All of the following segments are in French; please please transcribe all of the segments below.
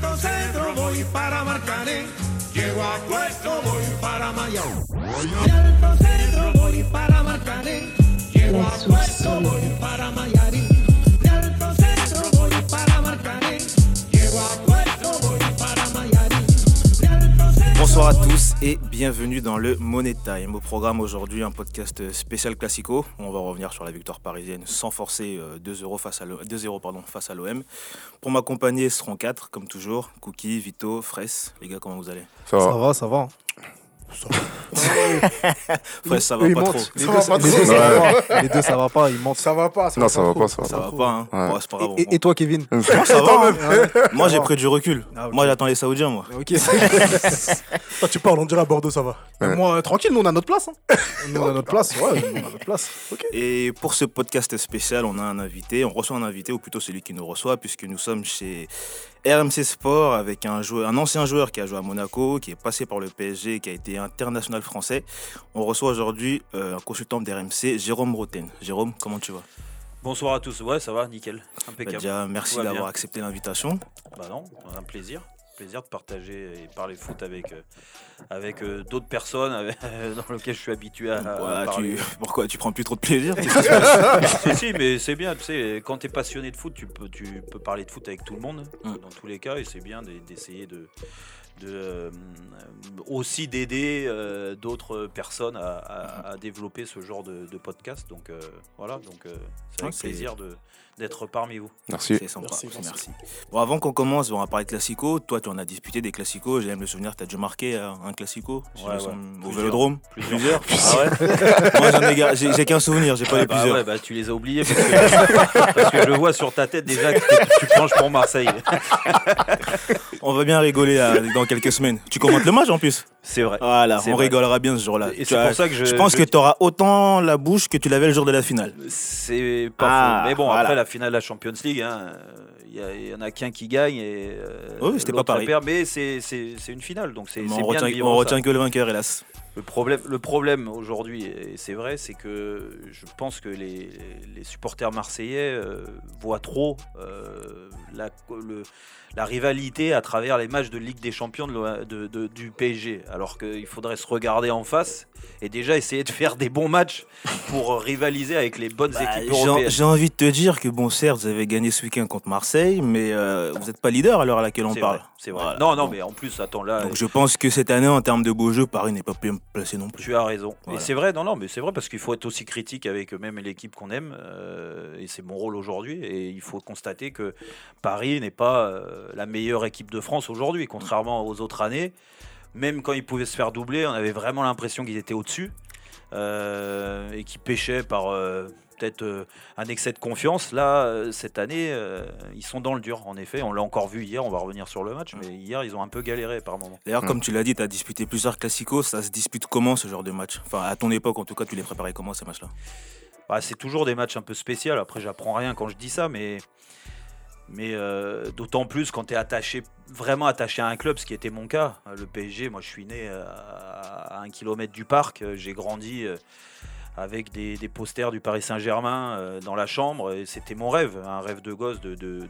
Alto Centro voy para Marcané. Llego a Puerto, voy para Mayao. Alto Centro voy para Marcané. Llego a Puerto, voy para Mayarín. Bonsoir à tous et bienvenue dans le Money Time. Au programme aujourd'hui, un podcast spécial classico. où On va revenir sur la victoire parisienne sans forcer euh, 2-0 face à l'O- 2-0 pardon, face à l'OM. Pour m'accompagner, ce seront 4 comme toujours. Cookie, Vito, Fraisse. Les gars, comment vous allez? Ça va. ça va Les Ça deux, va pas les trop. deux, ça va pas. Les deux, ça va pas. Ils mentent. Ça va pas, ça Non, ça va pas, ça Ça va va pas. pas, hein Ouais. Ouais, c'est pas grave. Et, et toi, Kevin Moi, ça va. Ouais. Moi, j'ai Ça pris du recul. Ah. Moi, j'attends les Saoudiens, moi. Ok. Toi, tu parles, on dirait à Bordeaux, ça va. Mais Moi, euh, tranquille, nous on a notre place. hein. Nous on a notre place. Ouais, nous, on a notre place. Et pour ce podcast spécial, on a un invité. On reçoit un invité, ou plutôt celui qui nous reçoit, puisque nous sommes chez RMC Sport avec un, joueur, un ancien joueur qui a joué à Monaco, qui est passé par le PSG, qui a été international français. On reçoit aujourd'hui euh, un consultant d'RMC, Jérôme Roten. Jérôme, comment tu vas? Bonsoir à tous. Ouais, ça va, nickel. Bah. Déjà, merci d'avoir accepté l'invitation. Bah non, un plaisir. Plaisir de partager et parler foot avec, euh, avec euh, d'autres personnes avec- dans lesquelles je suis habitué à, à Voilà, parler. tu... Pourquoi tu prends plus trop de plaisir si, si, mais c'est bien, tu sais, quand tu es passionné de foot, tu peux, tu peux parler de foot avec tout le monde, Mm. dans tous les cas, et c'est bien d'e- d'essayer de, de euh, aussi d'aider euh, d'autres personnes à, à- à développer ce genre de, de podcast. Donc euh, voilà, donc euh, c'est Ah, c'est- plaisir de- d'être parmi vous. Merci. C'est sympa. Merci, Merci, merci. Bon, avant qu'on commence, on va parler classico. Toi, tu en as disputé des classicos. J'ai même le souvenir, tu as déjà marqué un classico Ouais, ouais. au Plusieurs. vélodrome. Plusieurs. Ah ouais Moi, j'en ai, gar- j'ai j'ai qu'un souvenir, j'ai pas Ouais, les bah plusieurs. ouais, bah tu les as oubliés parce que, parce que je vois sur ta tête déjà que tu- tu penches pour Marseille. On va bien rigoler dans quelques semaines. Tu commentes le match en plus C'est vrai. Voilà, on vrai. rigolera bien ce jour-là. Et c'est as- pour ça que je. je pense je- que tu auras autant la bouche que tu l'avais le jour de la finale. C'est pas Ah, faux. Mais bon, voilà. après la finale de la Champions League, hein, il y, a- il y en a qu'un qui gagne et. euh, Oui, c'était pas pareil. perd. Mais c'est une finale, donc c'est on bien retient, de vivre on ça. retient que le vainqueur, hélas. Le problème, le problème aujourd'hui, et c'est vrai, c'est que je pense que les, les supporters marseillais euh, voient trop euh, la, le- la rivalité à travers les matchs de Ligue des Champions de de- de- du PSG. Alors qu'il faudrait se regarder en face et déjà essayer de faire des bons matchs pour rivaliser avec les bonnes Bah, équipes J'ai européennes. j'ai envie de te dire que, bon, certes, vous avez gagné ce week-end contre Marseille, mais euh, vous n'êtes pas leader à l'heure à laquelle on parle. c'est vrai. Voilà. Non, non, mais en plus, attends là. Donc je pense que cette année, en termes de beau jeu, Paris n'est pas bien placé non plus. Tu as raison. Voilà. Et c'est vrai, non, non, mais c'est vrai parce qu'il faut être aussi critique avec même l'équipe qu'on aime, euh, et c'est mon rôle aujourd'hui. Et il faut constater que Paris n'est pas euh, la meilleure équipe de France aujourd'hui, contrairement aux autres années. Même quand ils pouvaient se faire doubler, on avait vraiment l'impression qu'ils étaient au-dessus euh, et qu'ils pêchaient par peut-être euh, un excès de confiance. Là, euh, cette année, euh, ils sont dans le dur. En effet, on l'a encore vu hier. On va revenir sur le match, mais hier, ils ont un peu galéré par moment. D'ailleurs, Mm. comme tu l'as dit, tu as disputé plusieurs classicos. Ça se dispute comment ce genre de match? Enfin, à ton époque, en tout cas, tu les préparais comment ces matchs-là? Bah, c'est toujours des matchs un peu spéciaux. Après, j'apprends rien quand je dis ça, mais, mais euh, d'autant plus quand tu es attaché, vraiment attaché à un club, ce qui était mon cas. Le PSG, moi, je suis né à un kilomètre du parc. J'ai grandi euh, avec des, posters du Paris Saint-Germain euh, dans la chambre. C'était mon rêve, un rêve de gosse de, de,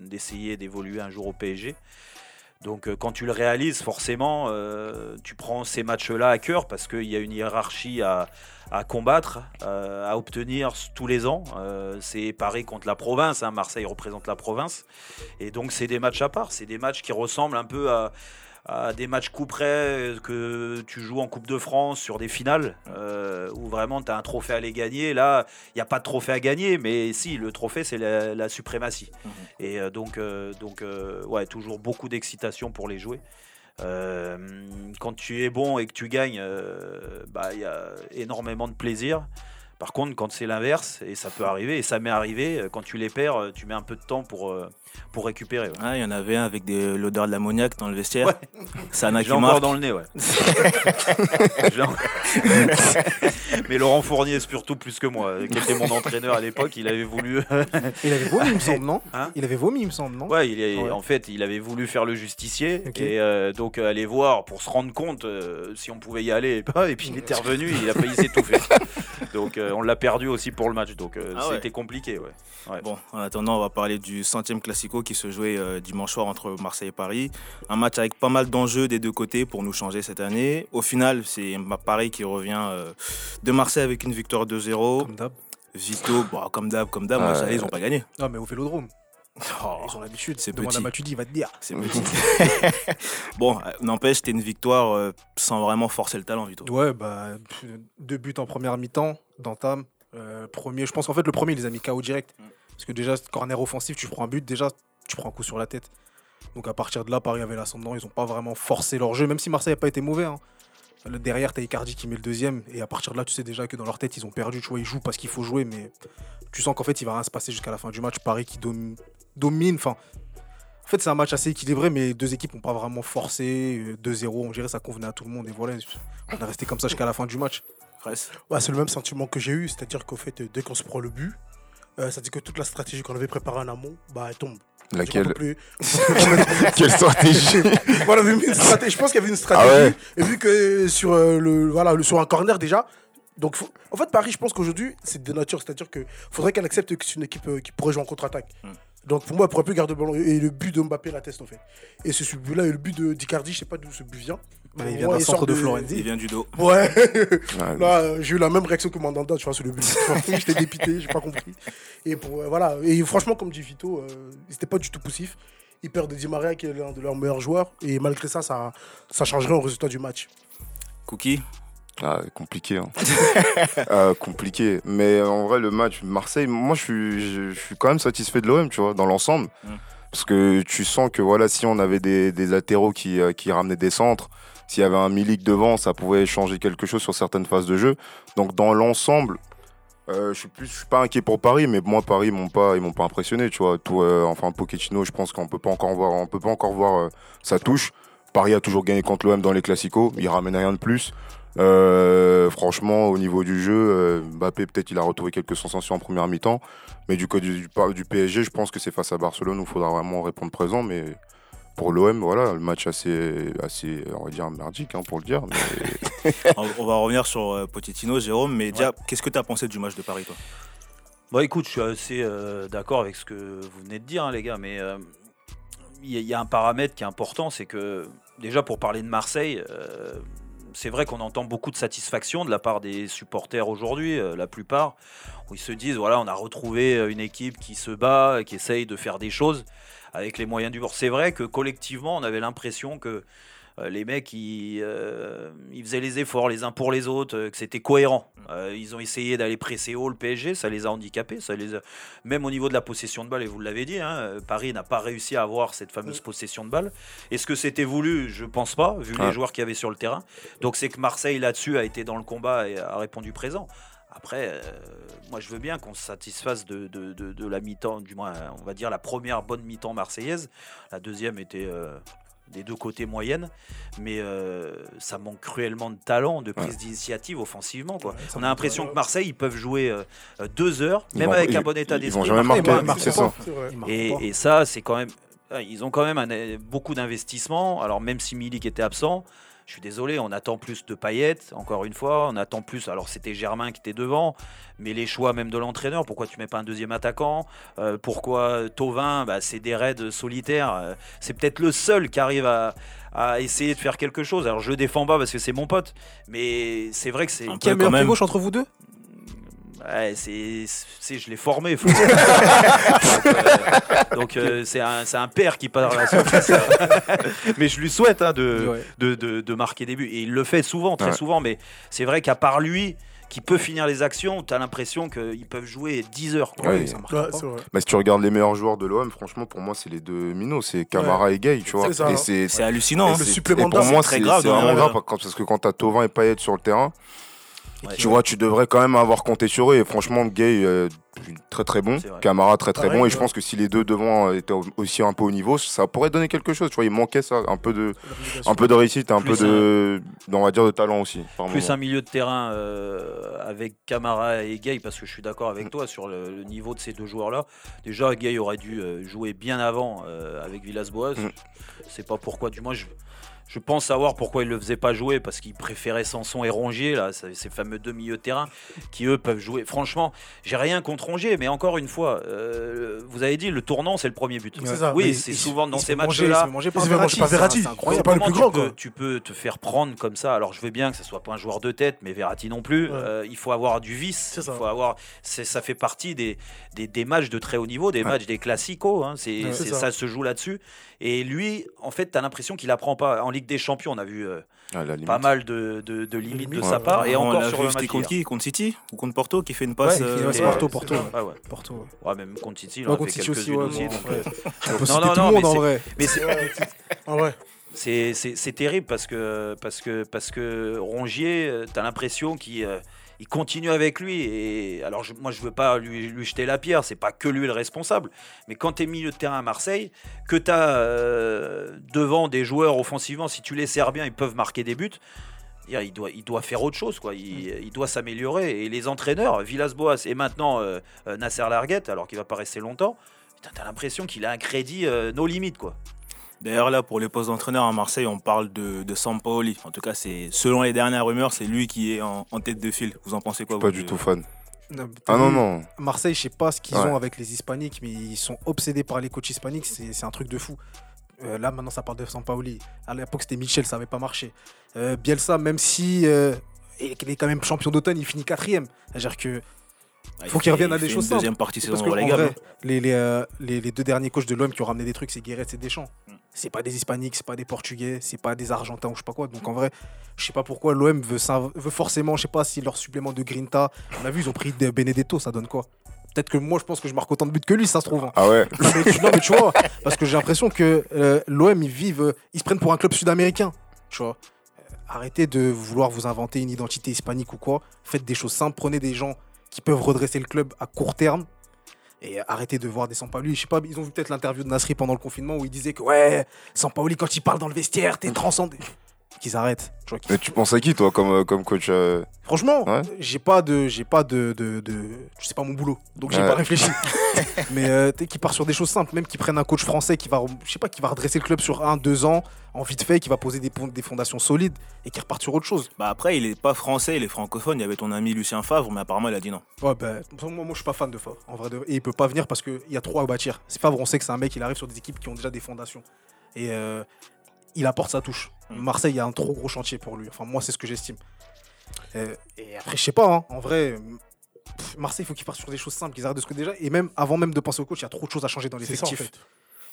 d'essayer d'évoluer un jour au PSG. Donc euh, quand tu le réalises, forcément, euh, tu prends ces matchs-là à cœur parce qu'il y a une hiérarchie à, à combattre, à obtenir tous les ans. C'est Paris contre la province, hein, Marseille représente la province. Et donc c'est des matchs à part, c'est des matchs qui ressemblent un peu à, à des matchs coup près euh, que tu joues en Coupe de France sur des finales, euh, où vraiment tu as un trophée à les gagner. Là, il n'y a pas de trophée à gagner, mais si, le trophée c'est la, la suprématie. Et euh, donc, donc ouais, toujours beaucoup d'excitation pour les jouer. Quand tu es bon et que tu gagnes, euh, bah, il y a énormément de plaisir. Par contre, quand c'est l'inverse, et ça peut arriver, et ça m'est arrivé, euh, quand tu les perds, euh, tu mets un peu de temps pour, euh, pour récupérer. ouais. Ah, Il y en avait un avec des- l'odeur de l'ammoniac dans le vestiaire. Ouais. Ça en a Je qui l'ai encore marque. dans le nez, ouais. Mais Laurent Fournier, surtout plus que moi, qui était mon entraîneur à l'époque, il avait voulu. Il avait vomi, il me semble, non Hein Il avait vomi, il me semble, non Ouais, il est, Ouais. en fait, il avait voulu faire le justicier et euh, donc aller voir pour se rendre compte euh, si on pouvait y aller et pas. Et puis il était revenu, il a failli s'étouffer. Donc euh, on l'a perdu aussi pour le match, donc euh, Ah ouais. c'était compliqué. Ouais. Ouais. Bon, en attendant, on va parler du centième classico qui se jouait euh, dimanche soir entre Marseille et Paris. Un match avec pas mal d'enjeux des deux côtés pour nous changer cette année. Au final, c'est Paris qui revient euh, de Marseille avec une victoire 2-0. Comme d'hab. Vito, bon, comme d'hab, comme d'hab, ça ils n'ont pas gagné. Non, mais au vélodrome. Oh, Ils ont l'habitude. c'est Demande petit. à Matuidi, il va te dire. c'est petit. bon, n'empêche, c'était une victoire euh, sans vraiment forcer le talent, Vito. Ouais, bah, deux buts en première mi-temps d'entame. Euh, premier, je pense qu'en fait, le premier, il les a mis KO direct. Mm. Parce que déjà, corner offensif, tu prends un but, déjà, tu prends un coup sur la tête. Donc à partir de là, Paris avait l'ascendant. Ils n'ont pas vraiment forcé leur jeu, même si Marseille n'a pas été mauvais. hein. Derrière, tu as Icardi qui met le deuxième. Et à partir de là, tu sais déjà que dans leur tête, ils ont perdu. Tu vois, ils jouent parce qu'il faut jouer. Mais tu sens qu'en fait, il va rien se passer jusqu'à la fin du match. Paris qui dom- domine. Enfin, en fait, c'est un match assez équilibré, mais les deux équipes n'ont pas vraiment forcé. Euh, 2-0, on dirait que ça convenait à tout le monde. Et voilà, on est resté comme ça jusqu'à la fin du match. Ouais, c'est le même sentiment que j'ai eu, c'est-à-dire qu'au fait, dès qu'on se prend le but, euh, ça dit que toute la stratégie qu'on avait préparée en amont, bah, elle tombe. Laquelle plus- Quelle stratégie voilà, une stratégie- je pense qu'il y avait une stratégie. Ah ouais Et vu que sur, euh, le, voilà, le, sur un corner déjà, donc faut- en fait, Paris, je pense qu'aujourd'hui, c'est de nature. C'est-à-dire qu'il faudrait qu'elle accepte que c'est une équipe euh, qui pourrait jouer en contre-attaque. Hmm. Donc pour moi, elle pourrait plus garder le ballon. Et le but de Mbappé l'atteste, en fait. Et ce ce but-là, et le but de d'Icardi, je sais pas d'où ce but vient. Bah, il vient moi, d'un sort centre de Florenzi. Il vient du dos. Ouais. Ouais, Là, euh, j'ai eu la même réaction que Mandanda, tu vois, sur le but. J'étais dépité, j'ai pas compris. Et pour, euh, voilà. Et franchement, comme dit Vito, euh, ils étaient pas du tout poussifs. Ils perdent de Di Maria, qui est l'un de leurs meilleurs joueurs. Et malgré ça, ça, ça changerait au résultat du match. Cookie, Ah, compliqué. hein. Ah, compliqué. Mais en vrai, le match Marseille, moi, je suis, je, je suis quand même satisfait de l'OM, tu vois, dans l'ensemble. Mm. Parce que tu sens que voilà, si on avait des, des latéraux qui, euh, qui ramenaient des centres, s'il y avait un Milik devant, ça pouvait changer quelque chose sur certaines phases de jeu. Donc, dans l'ensemble, euh, je suis plus, je suis pas inquiet pour Paris, mais moi, Paris, m'ont pas, ils m'ont pas impressionné, tu vois. Tout, euh, enfin, Pochettino, je pense qu'on peut encore voir, peut pas encore voir euh, sa touche. Paris a toujours gagné contre l'OM dans les classicos, il ramène rien de plus. Franchement, au niveau du jeu, Mbappé, peut-être il a retrouvé quelques sensations en première mi-temps. Mais du côté du, du- du PSG, je pense que c'est face à Barcelone où il faudra vraiment répondre présent. Mais pour l'OM, voilà, le match assez, assez, on va dire, merdique, hein, pour le dire. Mais on va revenir sur euh, Pochettino, Jérôme. Mais déjà, qu'est-ce que tu as pensé du match de Paris, toi? Bon, écoute, je suis assez euh, d'accord avec ce que vous venez de dire, hein, les gars, mais euh, il y, a- il y a un paramètre qui est important, c'est que déjà pour parler de Marseille, euh, c'est vrai qu'on entend beaucoup de satisfaction de la part des supporters aujourd'hui, euh, la plupart, où ils se disent voilà, on a retrouvé une équipe qui se bat, qui essaye de faire des choses avec les moyens du bord. C'est vrai que collectivement, on avait l'impression que euh, les mecs, ils, euh, ils faisaient les efforts les uns pour les autres, euh, que c'était cohérent. Euh, ils ont essayé d'aller presser haut le PSG, ça les a handicapés, ça les a- même au niveau de la possession de balle, et vous l'avez dit, hein, Paris n'a pas réussi à avoir cette fameuse possession de balle. Est-ce que c'était voulu? Je pense pas, vu les joueurs qu'il y avait sur le terrain. Donc c'est que Marseille là-dessus a été dans le combat et a répondu présent. Après, euh, moi je veux bien qu'on se satisfasse de, de- de- de la mi-temps, du moins on va dire la première bonne mi-temps marseillaise. La deuxième était euh, des deux côtés moyenne, mais euh, ça manque cruellement de talent, de prise d'initiative offensivement. Quoi. on a l'impression que Marseille, ils peuvent jouer euh, deux heures, Ils même vont- avec ils- un bon état ils d'esprit. vont jamais marquer marquer, Et, ça, c'est quand même. Ils ont quand même un- beaucoup d'investissements. Alors, même si Milik était absent, je suis désolé, on attend plus de paillettes, encore une fois. On attend plus. Alors, c'était Germain qui était devant, mais les choix même de l'entraîneur. Pourquoi tu mets pas un deuxième attaquant? Euh, Pourquoi Tovin? Bah, C'est des raids solitaires. Euh, C'est peut-être le seul qui arrive à, à essayer de faire quelque chose. Alors, je le défends pas parce que c'est mon pote, mais c'est vrai que c'est. Un peu le meilleur quand même. gauche entre vous deux? Ouais, c'est, c'est- je l'ai formé. faut- donc, euh, euh, c'est un, c'est un père qui parle à son fils. mais je lui souhaite hein, de, Ouais. de, de- de marquer des buts. Et il le fait souvent, très Ouais. souvent. Mais c'est vrai qu'à part lui, qui peut finir les actions, tu as l'impression qu'ils peuvent jouer 10 heures. quoi. Ouais. ça marche Ouais, pas. c'est vrai. Mais si tu regardes les meilleurs joueurs de l'OM, franchement, pour moi, c'est les deux minots, c'est Camara et Gay, tu vois. C'est ça. Et c'est C'est hallucinant. hein. le c'est- supplément et pour d'âme, moi, c'est très grave c'est dans vraiment le- grave parce que- parce que quand t'as Tovin et Payet sur le terrain, Ouais. tu vois, tu devrais quand même avoir compté sur eux. Et franchement, Gay, euh, très très bon. Camara, très très Pareil, bon. Et je pense que si les deux devant euh, étaient aussi un peu au niveau, ça pourrait donner quelque chose. Tu vois, il manquait ça, un peu de, un peu de réussite, un Plus peu de, on va dire, de talent aussi. par Plus moment. un milieu de terrain euh, avec Camara et Gay, parce que je suis d'accord avec toi sur le, le niveau de ces deux joueurs-là. Déjà, Gay aurait dû jouer bien avant euh, avec Villas-Boas. Mm. C'est pas pourquoi, du moins, je, Je pense savoir pourquoi il le faisait pas jouer, parce qu'il préférait Sanson et Rongier, là, ces fameux deux milieux de terrain, qui eux peuvent jouer. Franchement, j'ai rien contre Rongier, mais encore une fois, euh, vous avez dit, le tournant, c'est le premier but. Ça, Oui, c'est souvent dans ces matchs-là. manger Il par se fait manger par Verratti. c'est incroyable. pas le plus grand, tu peux, tu peux te faire prendre comme ça? Alors je veux bien que ce soit pas un joueur de tête, mais Verratti non plus. Ouais. Euh, il faut avoir du vice. C'est Il ça. faut avoir. Ça fait partie des, des, des matchs de très haut niveau, des matchs des classicos. hein. C'est ça. ça. se joue là-dessus. Et lui, en fait, tu as l'impression qu'il apprend pas. En Ligue des Champions, on a vu euh, limite. pas mal de, de, de limites de sa part. Et on encore l'a sur vu, le match contre qui Contre City Ou contre Porto qui fait une passe Ouais, euh, ouais, c'est et- Porto, Porto. ça. ouais. Ouais, ouais. Porto, ouais. Ouais, même contre City, il Ouais, en a fait quelques-unes ouais, aussi. ouais. euh, On non, non, tout non, mais en c'est- vrai. mais c'est- Ah ouais. C'est c'est- c'est terrible parce que, parce que, parce que Rongier, tu as l'impression qu'il euh, il continue avec lui. Et alors, je- moi, je veux pas lui, lui jeter la pierre, c'est pas que lui le responsable. Mais quand tu es milieu de terrain à Marseille, que tu as devant des joueurs offensivement, si tu les sers bien, ils peuvent marquer des buts. Il doit, il doit faire autre chose, quoi. Il, il doit s'améliorer. Et les entraîneurs, Villas-Boas et maintenant euh, euh, Nasser Larguette, alors qu'il va pas rester longtemps, t'as l'impression qu'il a un crédit euh, nos limites, quoi. D'ailleurs, là, pour les postes d'entraîneur à Marseille, on parle de, de Sampaoli. En tout cas, c'est selon les dernières rumeurs, c'est lui qui est en, en tête de file. Vous en pensez quoi Pas du tout fan. Non, Ah non, non. Marseille, je sais pas ce qu'ils Ouais. ont avec les hispaniques, mais ils sont obsédés par les coachs hispaniques, c'est c'est un truc de fou. Euh, là, maintenant, ça parle de Sampaoli. À l'époque, c'était Michel, ça n'avait pas marché. Euh, Bielsa, même si euh, il est quand même champion d'automne, il finit quatrième. C'est-à-dire que Ah, il faut qu'il revienne à des choses simples. deuxième partie Parce que, relégable. vrai, les, les, euh, les- les deux derniers coachs de l'homme qui ont ramené des trucs, c'est Guéret et Deschamps. Mm. C'est pas des hispaniques, c'est pas des portugais, c'est pas des argentins ou je sais pas quoi. Donc en vrai, je sais pas pourquoi l'OM veut, veut forcément, je sais pas si leur supplément de Grinta, on a vu, ils ont pris de Benedetto, ça donne quoi? Peut-être que moi, je pense que je marque autant de buts que lui, ça se trouve. hein. Ah ouais. Non mais, tu, non, mais tu vois, parce que j'ai l'impression que euh, l'OM, ils vivent, ils se prennent pour un club sud-américain. Tu vois. Euh, Arrêtez de vouloir vous inventer une identité hispanique ou quoi. Faites des choses simples, prenez des gens qui peuvent redresser le club à court terme. Et arrêtez de voir des Sampaoli. Je sais pas, ils ont vu peut-être l'interview de Nasri pendant le confinement où il disait que ouais, Sampaoli, quand il parle dans le vestiaire, t'es transcendé. Qu'ils arrêtent. Tu vois, qu'ils- Mais tu penses à qui, toi, comme, euh, comme coach euh, Franchement, Ouais. j'ai pas de, j'ai pas de, de, de- je sais pas mon boulot, donc j'ai Ouais. pas réfléchi. Mais euh, tu sais, qui part sur des choses simples, même qui prennent un coach français qui va, je sais pas, qui va redresser le club sur un, deux ans, en vite fait, qui va poser des, fondations solides et qui repart sur autre chose. Bah après, il est pas français, il est francophone. Il y avait ton ami Lucien Favre, mais apparemment, il a dit non. Ouais, ben, moi, moi, je suis pas fan de Favre, en vrai. de- Et il peut pas venir parce qu'il y a trop à bâtir. C'est Favre, on sait que c'est un mec, il arrive sur des équipes qui ont déjà des fondations. Et euh, il apporte sa touche. Mm. Marseille, il y a un trop gros chantier pour lui. Enfin, moi, c'est ce que j'estime. Euh, et après, je sais pas, hein, en vrai, pff, Marseille, il faut qu'ils partent sur des choses simples, qu'ils arrêtent de ce que déjà. Et même avant même de penser au coach, il y a trop de choses à changer dans en l'effectif. fait.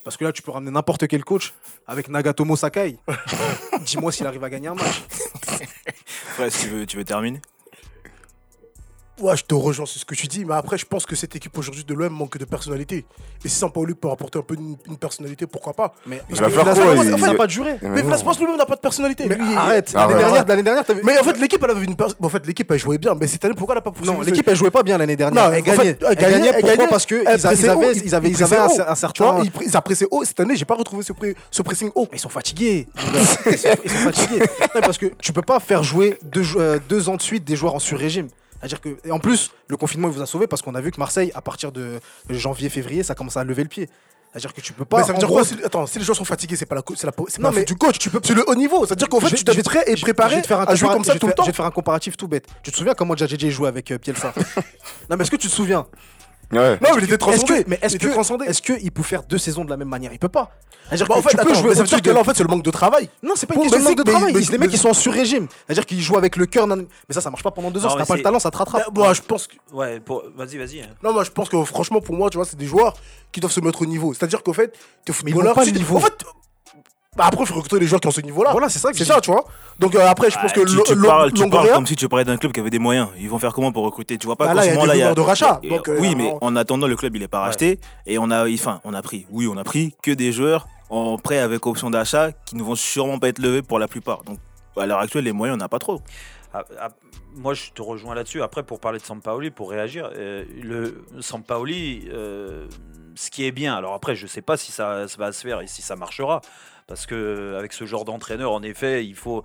Parce que là, tu peux ramener n'importe quel coach avec Nagatomo Sakai. Dis-moi s'il arrive à gagner un match. Ouais, si tu veux, tu veux terminer? Ouais, je te rejoins sur ce que tu dis, mais après, je pense que cette équipe aujourd'hui de l'OM manque de personnalité. Et si Sampaoli peut apporter un peu une, une personnalité, pourquoi pas? Mais Il va faire quoi, en fait, il- ça n'a pas duré. Mais Villas Boas lui-même n'a pas de personnalité. Mais Lui, il- arrête, l'année dernière, l'année dernière, t'avais- Mais en fait, l'équipe, elle avait une pers- En fait, l'équipe, elle jouait bien, mais cette année, pourquoi elle n'a pas poursuivi Non, l'équipe elle jouait pas bien l'année dernière. Non, elle en fait, gagnait. elle gagnait, Pourquoi? gagnait. Parce que ils a- ils pressait avaient, haut, ils ils- avaient, ils ils avaient un, certain. vois, ils, ils a pressé haut. Cette année, j'ai pas retrouvé ce, pré- ce pressing haut. Ils sont fatigués. ils, sont, ils sont fatigués. Non, parce que tu peux pas faire jouer deux, jou- euh, deux ans de suite des joueurs en sur-régime. C'est-à-dire que, et en plus, le confinement il vous a sauvé parce qu'on a vu que Marseille, à partir de janvier-février, ça commence à lever le pied. C'est-à-dire que tu peux pas. mais ça veut dire gros, quoi si, Attends, si les joueurs sont fatigués, c'est pas la, c'est la, c'est Non, mais du coach. Tu peux, c'est le haut niveau. C'est-à-dire qu'en fait, Je- tu être prêt et préparé je vais te faire un à jouer comme ça tout le temps. Je vais te faire un comparatif tout bête. Tu te souviens comment Djadjedji jouait avec euh, Bielsa? Non, mais est-ce que tu te souviens? Ouais. Non, mais il était Est-ce transcendé. mais est-ce que, transcendé. est-ce qu'il peut faire deux saisons de la même manière? Il peut pas. C'est-à-dire Bah, en fait, tu peux attends, jouer mais ça veut dire que là, en fait, c'est le manque de travail. Non, c'est pas une question de manque de travail. mais- les mecs, ils sont en sur-régime. C'est-à-dire qu'ils jouent avec le cœur. Mais ça, ça marche pas pendant deux ans. Si t'as pas le talent, ça te rattrape. Bah, moi, je pense que. Ouais, pour... vas-y, vas-y. hein. Non, moi, je pense que franchement, pour moi, tu vois, c'est des joueurs qui doivent se mettre au niveau. C'est-à-dire qu'en fait, t'es footballeur. En fait, bah, après, il faut recruter les joueurs qui ont ce niveau-là. Voilà, c'est ça C'est ça, tu vois. Donc euh, après, je pense Ah, que tu, tu parles, tu parles comme si tu parlais d'un club qui avait des moyens. Ils vont faire comment pour recruter? Tu vois pas Bah là, ce il y a des moment-là, rumeurs de rachat, et- donc, euh, oui, mais on- en attendant, le club il est pas racheté et on a, enfin, on a pris. Oui, on a pris que des joueurs en prêt avec option d'achat qui ne vont sûrement pas être levés pour la plupart. Donc à l'heure actuelle, les moyens, on n'a pas trop. Ah, ah, moi, je te rejoins là-dessus. Après, pour parler de Sampaoli, pour réagir, euh, le Sampaoli, euh, ce qui est bien. Alors après, je sais pas si ça, ça va se faire et si ça marchera. Parce que avec ce genre d'entraîneur, en effet, il faut,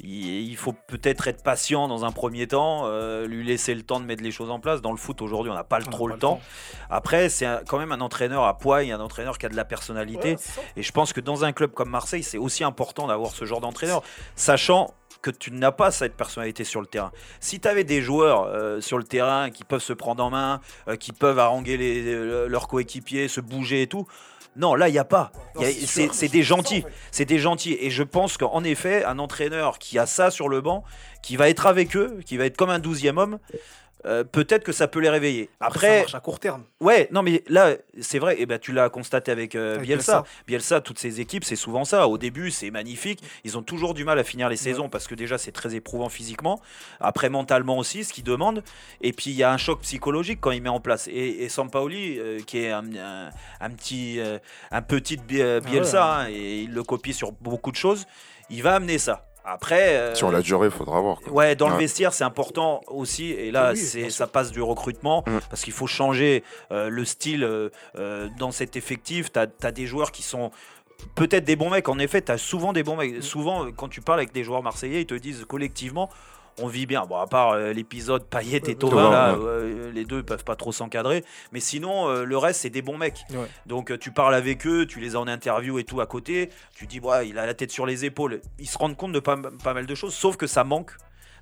il, il faut peut-être être patient dans un premier temps, euh, lui laisser le temps de mettre les choses en place. Dans le foot aujourd'hui, on n'a pas le- On trop pas le temps. Après, c'est quand même un entraîneur à poids, un entraîneur qui a de la personnalité. Ouais. Et je pense que dans un club comme Marseille, c'est aussi important d'avoir ce genre d'entraîneur, sachant que tu n'as pas cette personnalité sur le terrain. Si tu avais des joueurs euh, sur le terrain qui peuvent se prendre en main, euh, qui peuvent haranguer les- euh, leurs coéquipiers, se bouger et tout, non, là, il n'y a pas. C'est des gentils. C'est des gentils. Et je pense qu'en effet, un entraîneur qui a ça sur le banc, qui va être avec eux, qui va être comme un douzième homme, euh, peut-être que ça peut les réveiller. Après, ça marche à court terme. Ouais, non, mais là, c'est vrai, et ben, tu l'as constaté avec, euh, Avec Bielsa. Bielsa. toutes ses équipes, c'est souvent ça. Au début, c'est magnifique. Ils ont toujours du mal à finir les saisons parce que déjà, c'est très éprouvant physiquement. Après, mentalement aussi, ce qu'ils demandent. Et puis, il y a un choc psychologique quand il met en place. Et, et Sampaoli, euh, qui est un, un- un petit, un petit Ah Bielsa, hein, et il le copie sur beaucoup de choses, il va amener ça. Après. euh, Sur la durée, il faudra voir. quoi. Ouais, dans le vestiaire, c'est important aussi. Et là, Oui, c'est ça passe du recrutement Mm. parce qu'il faut changer euh, le style euh, dans cet effectif. Tu as, des joueurs qui sont peut-être des bons mecs. En effet, tu as souvent des bons mecs. Souvent, euh, quand tu parles avec des joueurs marseillais, ils te disent collectivement. On vit bien. Bon, à part euh, l'épisode Payet et là, ouais. euh, les deux peuvent pas trop s'encadrer. Mais sinon, euh, le reste, c'est des bons mecs. Ouais. Donc, euh, tu parles avec eux, tu les as en interview et tout à côté. Tu dis, ouais, il a la tête sur les épaules. Ils se rendent compte de pas, pas mal de choses, sauf que ça manque.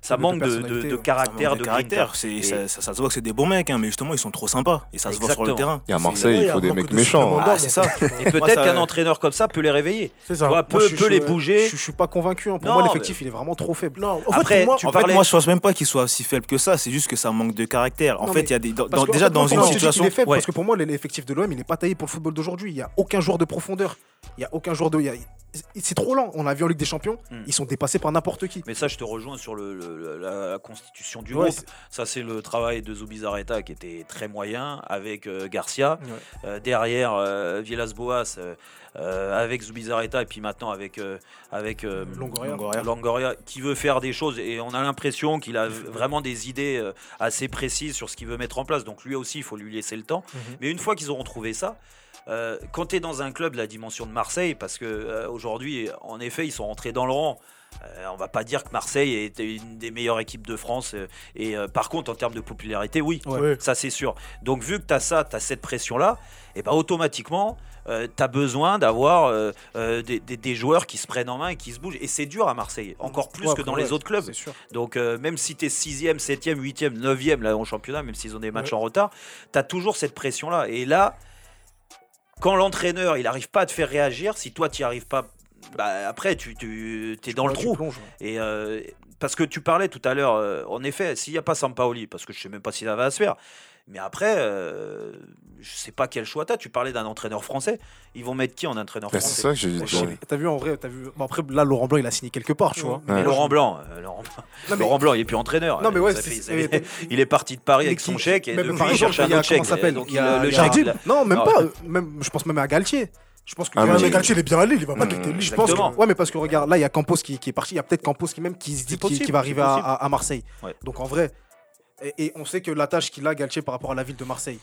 Ça De manque de, caractère, Ça de, manque de caractère. grinta. C'est- Et- ça, ça- ça se voit que c'est des bons mecs, hein, mais justement, ils sont trop sympas. Et ça se voit sur le terrain. Et à Marseille, il faut des mecs méchants. hein. Ah, c'est ça. Et peut-être qu'un entraîneur comme ça peut les réveiller. C'est ça. Ouais, peut- je- peut je- les bouger. Je, je suis pas convaincu. hein. Pour Non, moi, l'effectif, il est vraiment trop faible. Non, en Après, fait, moi, tu En fait, moi, je pense même pas qu'il soit aussi faible que ça. C'est juste que ça manque de caractère. En Non, fait, il y a des, dans- déjà dans une situation. est faible? Ouais. parce que pour moi, l'effectif de l'OM, il est pas taillé pour le football d'aujourd'hui. Il y a aucun joueur de profondeur. Il y a aucun joueur de. il C'est trop lent. On a vu en Ligue des Champions, Hmm. ils sont dépassés par n'importe qui. Mais ça, je te rejoins sur le, le- la, la constitution du Ouais, groupe. Ça, c'est le travail de Zubizarreta qui était très moyen avec euh, Garcia. Ouais. Euh, derrière, euh, Villas-Boas euh, euh, avec Zubizarreta et puis maintenant avec, euh, avec euh, Longoria. Longoria. Longoria, qui veut faire des choses et on a l'impression qu'il a vraiment des idées euh, assez précises sur ce qu'il veut mettre en place. Donc lui aussi, il faut lui laisser le temps. Mhm. Mais une fois qu'ils auront trouvé ça, euh, quand tu es dans un club de la dimension de Marseille, parce que euh, aujourd'hui, en effet, ils sont rentrés dans le rang. Euh, on va pas dire que Marseille est une des meilleures équipes de France. euh, et euh, par contre, en termes de popularité, oui, Ouais. Ça c'est sûr. Donc vu que tu as ça, tu as cette pression-là, et ben automatiquement, tu as besoin d'avoir euh, euh, des, des- des joueurs qui se prennent en main et qui se bougent. Et c'est dur à Marseille, encore plus Ouais, que dans ouais, les autres clubs. Donc euh, même si tu es 6e, 7e, 8e, 9e là en championnat, même s'ils ont des matchs en retard, tu as toujours cette pression-là. Et là, quand l'entraîneur il n'arrive pas à te faire réagir, si toi tu n'y arrives pas, bah, après tu, tu es dans le trou. plonges. Et euh, parce que tu parlais tout à l'heure, euh, en effet, s'il n'y a pas Sampaoli, parce que je sais même pas si ça va se faire, mais après, euh, je sais pas quel choix t'as. Tu parlais d'un entraîneur français. Ils vont mettre qui en entraîneur Bah, c'est français ça que j'ai dit. T'as vu en vrai, t'as vu. Bon, après, là, Laurent Blanc, il a signé quelque part, tu vois. Mais Ouais. Laurent Blanc, euh, Laurent, Non, mais- Laurent Blanc, il est plus entraîneur. Non, mais ouais, c'est- fait- mais- fait- il est parti de Paris mais avec qui- son chèque et même depuis par il cherche un autre chèque. s'appelle Donc Il a le chèque, Non, même Ah, pas. euh, Même, je pense même à Galtier. Je pense que Ah, Ouais, mais- Galtier, il est bien allé, il va pas Mmh. quitter lui. je pense que, Exactement. ouais, mais parce que regarde, là, il y a Campos qui, qui est parti. Il y a peut-être Campos qui même qui se dit C'est qu'il qu'il va c'est arriver à- à Marseille. Ouais. Donc en vrai, et, et on sait que la tâche qu'il a Galtier par rapport à la ville de Marseille.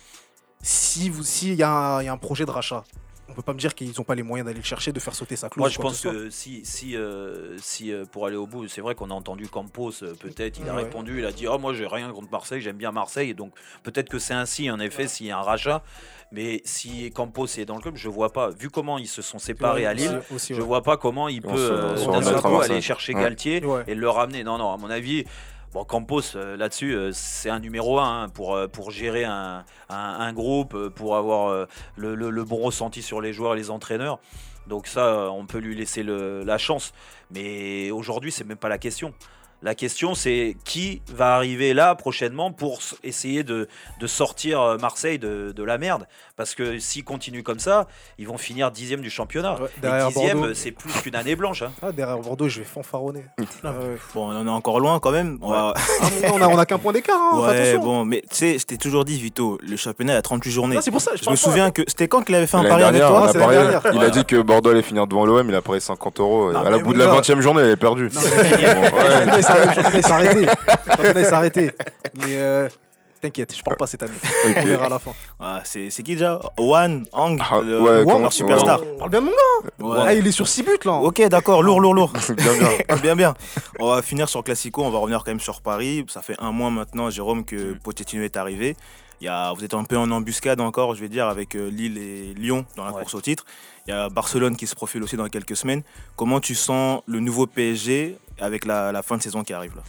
Si vous, s'il y, a un- il y a un projet de rachat, on peut pas me dire qu'ils n'ont pas les moyens d'aller le chercher, de faire sauter sa clause. Moi, ou je quoi pense ce soit. que si, si, euh, si euh, pour aller au bout, c'est vrai qu'on a entendu Campos, euh, peut-être, il a Ouais. répondu, il a dit Oh, moi, j'ai rien contre Marseille, j'aime bien Marseille. Et donc, peut-être que c'est ainsi, en effet, s'il y a un rachat. Mais si Campos est dans le club, je vois pas. Vu comment ils se sont séparés Ouais, à Lille, aussi- aussi, je ouais. vois pas comment il On peut se- on se d'un seul à coup Marseille. aller chercher Ouais. Galtier Ouais. et le ramener. Non, non, à mon avis. Bon, Campos, euh, là-dessus, euh, c'est un numéro un hein, pour, euh, pour gérer un, groupe, pour avoir le, le- bon ressenti sur les joueurs et les entraîneurs. Donc ça, on peut lui laisser la chance. Mais aujourd'hui, c'est même pas la question. La question, c'est qui va arriver là prochainement pour essayer de, de sortir euh, Marseille de, de la merde? Parce que s'ils continuent comme ça, ils vont finir dixième du championnat. Ouais, Et derrière dixième, Bordeaux. c'est plus qu'une année blanche. hein. Ah, derrière Bordeaux, je vais fanfaronner. Ah, ouais. Bon, on en est encore loin quand même. Ah, on a, on a qu'un point d'écart, hein, Ouais, attention. bon, mais tu sais, je t'ai toujours dit, Vito, le championnat a 38 journées. Non, c'est pour ça. Je, me pas. souviens que c'était quand qu'il avait fait un pari avec toi? a il a dit que Bordeaux allait finir devant l'OM, il a parié 50 euros. Non, à la bout de la non. 20 e journée, il avait perdu. Le championnat, il s'arrête- le championnat, arrêté. Mais euh, T'inquiète, je parle pas cette année. Ok. On verra à la fin. Ah, c'est c'est qui déjà? Wan Hang, Ah, le ouais, comment- superstar. Parle bien de mon gars. Ouais. Ah, il est sur 6 buts là. Ok, d'accord, lourd, lourd, lourd. bien, bien. bien, bien. On va finir sur Classico, on va revenir quand même sur Paris. Ça fait un mois maintenant, Jérôme, que Pochettino est arrivé. Il y a, vous êtes un peu en embuscade encore, je vais dire, avec euh, Lille et Lyon dans la Ouais. course au titre. Il y a Barcelone qui se profile aussi dans quelques semaines. Comment tu sens le nouveau PSG avec la, la fin de saison qui arrive là?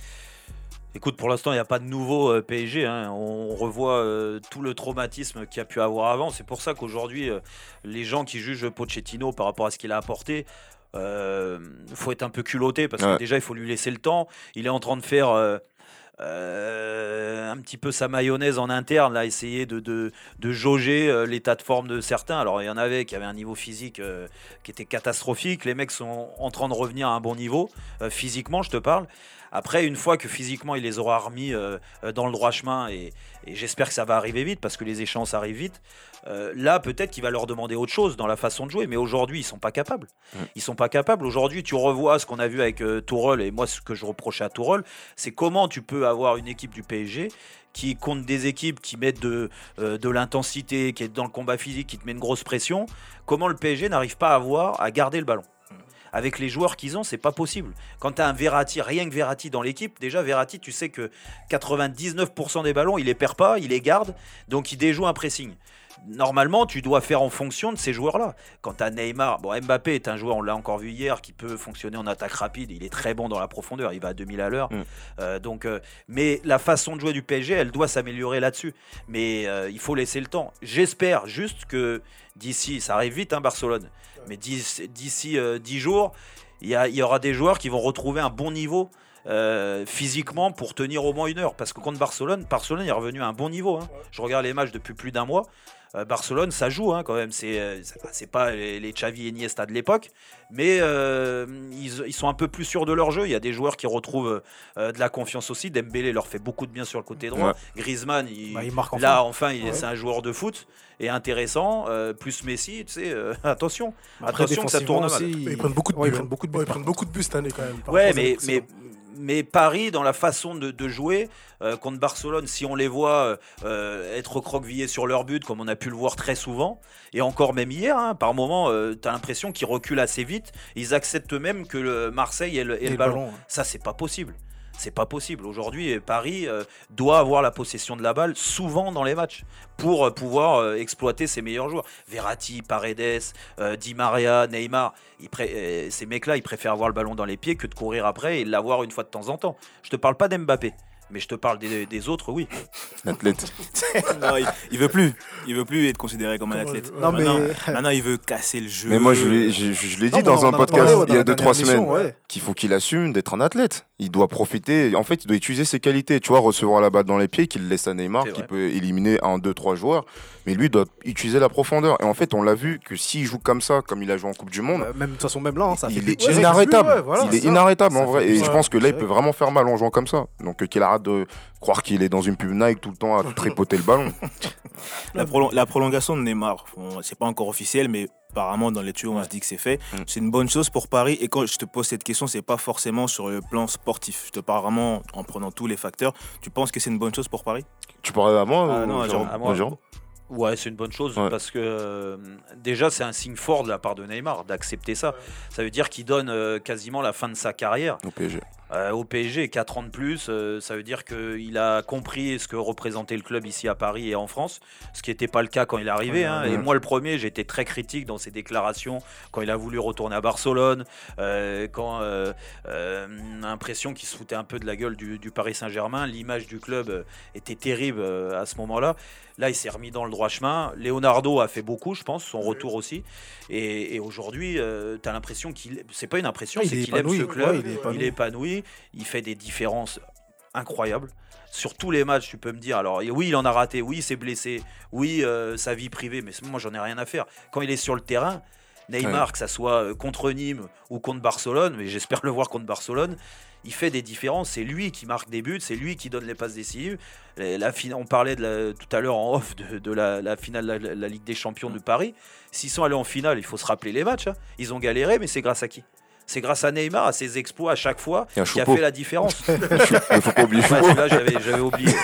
Écoute, pour l'instant, il n'y a pas de nouveau euh, PSG. hein. On revoit euh, tout le traumatisme qu'il y a pu avoir avant. C'est pour ça qu'aujourd'hui, euh, les gens qui jugent Pochettino par rapport à ce qu'il a apporté, il faut être un peu culotté parce que Ouais. déjà, il faut lui laisser le temps. Il est en train de faire. Euh, un petit peu sa mayonnaise en interne, là, essayer de, jauger euh, l'état de forme de certains. Alors, il y en avait qui avaient un niveau physique euh, qui était catastrophique. Les mecs sont en train de revenir à un bon niveau, physiquement, je te parle. Après, une fois que physiquement il les aura remis dans le droit chemin, et, et j'espère que ça va arriver vite parce que les échéances arrivent vite, euh, là peut-être qu'il va leur demander autre chose dans la façon de jouer. Mais aujourd'hui, ils sont pas capables. Ils sont pas capables. Aujourd'hui, tu revois ce qu'on a vu avec euh, Tourelle, et moi ce que je reprochais à Tourelle, c'est comment tu peux avoir une équipe du PSG qui compte des équipes qui mettent de, euh, de l'intensité, qui est dans le combat physique, qui te met une grosse pression. Comment le PSG n'arrive pas à avoir, à garder le ballon? Avec les joueurs qu'ils ont, c'est pas possible. Quand tu as un Verratti, rien que Verratti dans l'équipe, déjà Verratti, tu sais que 99% des ballons, il les perd pas, il les garde, donc il déjoue un pressing. Normalement, tu dois faire en fonction de ces joueurs-là. Quand as Neymar, bon, Mbappé est un joueur, on l'a encore vu hier, qui peut fonctionner en attaque rapide. Il est très bon dans la profondeur, il va à 2000 à l'heure. Mm. Euh, donc, euh, mais la façon de jouer du PSG, elle doit s'améliorer là-dessus. Mais euh, il faut laisser le temps. J'espère juste que d'ici, ça arrive vite, hein, Barcelone, mais d'ici d'ici, euh, 10 jours, il y, aura des joueurs qui vont retrouver un bon niveau. euh, physiquement pour tenir au moins une heure parce que contre Barcelone Barcelone est revenu à un bon niveau hein. je regarde les matchs depuis plus d'un mois Barcelone ça joue hein, quand même c'est euh, c'est pas- les, les Xavi et Iniesta de l'époque mais euh, ils, ils sont un peu plus sûrs de leur jeu il y a des joueurs qui retrouvent euh, de la confiance aussi Dembélé leur fait beaucoup de bien sur le côté droit Griezmann il, Bah, il marque enfin. Là, enfin, il- Ouais. c'est un joueur de foot et intéressant. euh, plus Messi, tu sais, euh, attention. Après, attention que ça tourne mal. aussi, Ils prennent beaucoup de Ouais, buts. ils hein. prennent beaucoup de Ouais, buts. ils prennent beaucoup de buts cette année quand même. Ouais, mais. Mais Paris, dans la façon de, de jouer euh, contre Barcelone, si on les voit euh, être recroquevillés sur leur but, comme on a pu le voir très souvent, et encore même hier, hein, par moment, tu as l'impression qu'ils reculent assez vite. Ils acceptent même que le Marseille ait le, ait le ballon. ballon. Ça, c'est pas possible. C'est pas possible. Aujourd'hui, Paris euh, doit avoir la possession de la balle souvent dans les matchs pour euh, pouvoir euh, exploiter ses meilleurs joueurs. Verratti, Paredes, Di Maria, Neymar, ces mecs-là, ils préfèrent avoir le ballon dans les pieds que de courir après et l'avoir une fois de temps en temps. Je te parle pas d'Mbappé, mais je te parle des, des autres, oui. Athlète. Non, il, il veut plus. Il veut plus être considéré comme un athlète. Non, mais- Maintenant, maintenant, il veut casser le jeu. Mais moi, je l'ai je- je l'ai dit Non, dans on un podcast parlé, ouais, il y a dans la 2-3 dernière semaines ouais. qu'il faut qu'il assume d'être un athlète. Il doit profiter. En fait, il doit utiliser ses qualités. Tu vois, recevoir la balle dans les pieds, qu'il laisse à Neymar, qui peut éliminer un, deux, trois joueurs. Mais lui, il doit utiliser la profondeur. Et en fait, on l'a vu que s'il joue comme ça, comme il a joué en Coupe du Monde, Euh, Même de toute façon, même là, hein, ça fait il que est inarrêtable. ouais, voilà, il est ça. inarrêtable en vrai. fait Et je pense que là, il peut vraiment faire mal en jouant comme ça. Donc euh, qu'il arrête de croire qu'il est dans une pub Nike tout le temps à tripoter le ballon. La, prolon- la prolongation de Neymar, bon, c'est pas encore officiel, mais apparemment dans les tuyaux, on se dit que c'est fait. Mm. C'est une bonne chose pour Paris. Et quand je te pose cette question, c'est pas forcément sur le plan sportif. Je te parle vraiment en prenant tous les facteurs. Tu penses que c'est une bonne chose pour Paris? Tu parlais à moi Ah, ou non, à Jérôme Jérôme. À moi. Jérôme? Ouais, c'est une bonne chose Ouais. parce que euh, déjà c'est un signe fort de la part de Neymar d'accepter ça. Ça veut dire qu'il donne euh, quasiment la fin de sa carrière au PSG. Euh, au PSG, 4 ans de plus. euh, ça veut dire qu'il a compris ce que représentait le club ici à Paris et en France, ce qui n'était pas le cas quand il est arrivé. Hein. Et moi le premier, été très critique dans ses déclarations quand il a voulu retourner à Barcelone, euh, quand l'impression qu'il se foutait un peu de la gueule du, du Paris Saint-Germain. L'image du club était terrible à ce moment-là. Là, il s'est remis dans le droit chemin. Leonardo a fait beaucoup, je pense, son retour aussi. Et, et aujourd'hui, tu as l'impression qu'il. C'est pas une impression, il c'est est qu'il aime ce ouais, club. il est il est épanoui. Il fait des différences incroyables. Sur tous les matchs, tu peux me dire. Alors, oui, il en a raté. Oui, il s'est blessé. Oui, euh, sa vie privée. Mais moi, j'en ai rien à faire. Quand il est sur le terrain, Neymar, que ça soit euh, contre Nîmes ou contre Barcelone, mais j'espère le voir contre Barcelone, il fait des différences. C'est lui qui marque des buts, c'est lui qui donne les passes décisives. La, on parlait de la- tout à l'heure en off de, de la, la finale de la, la Ligue des Champions de Paris. S'ils sont allés en finale, il faut se rappeler les matchs. hein. Ils ont galéré, mais c'est grâce à qui? C'est grâce à Neymar, à ses exploits à chaque fois, qui a fait la différence. Il faut pas oublier celui-là, j'avais, j'avais oublié.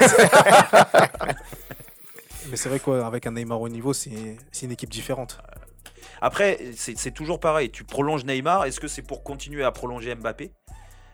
Mais c'est vrai qu'avec un Neymar au niveau, c'est c'est une équipe différente. Après, c'est, c'est toujours pareil. Tu prolonges Neymar. Est-ce que c'est pour continuer à prolonger Mbappé?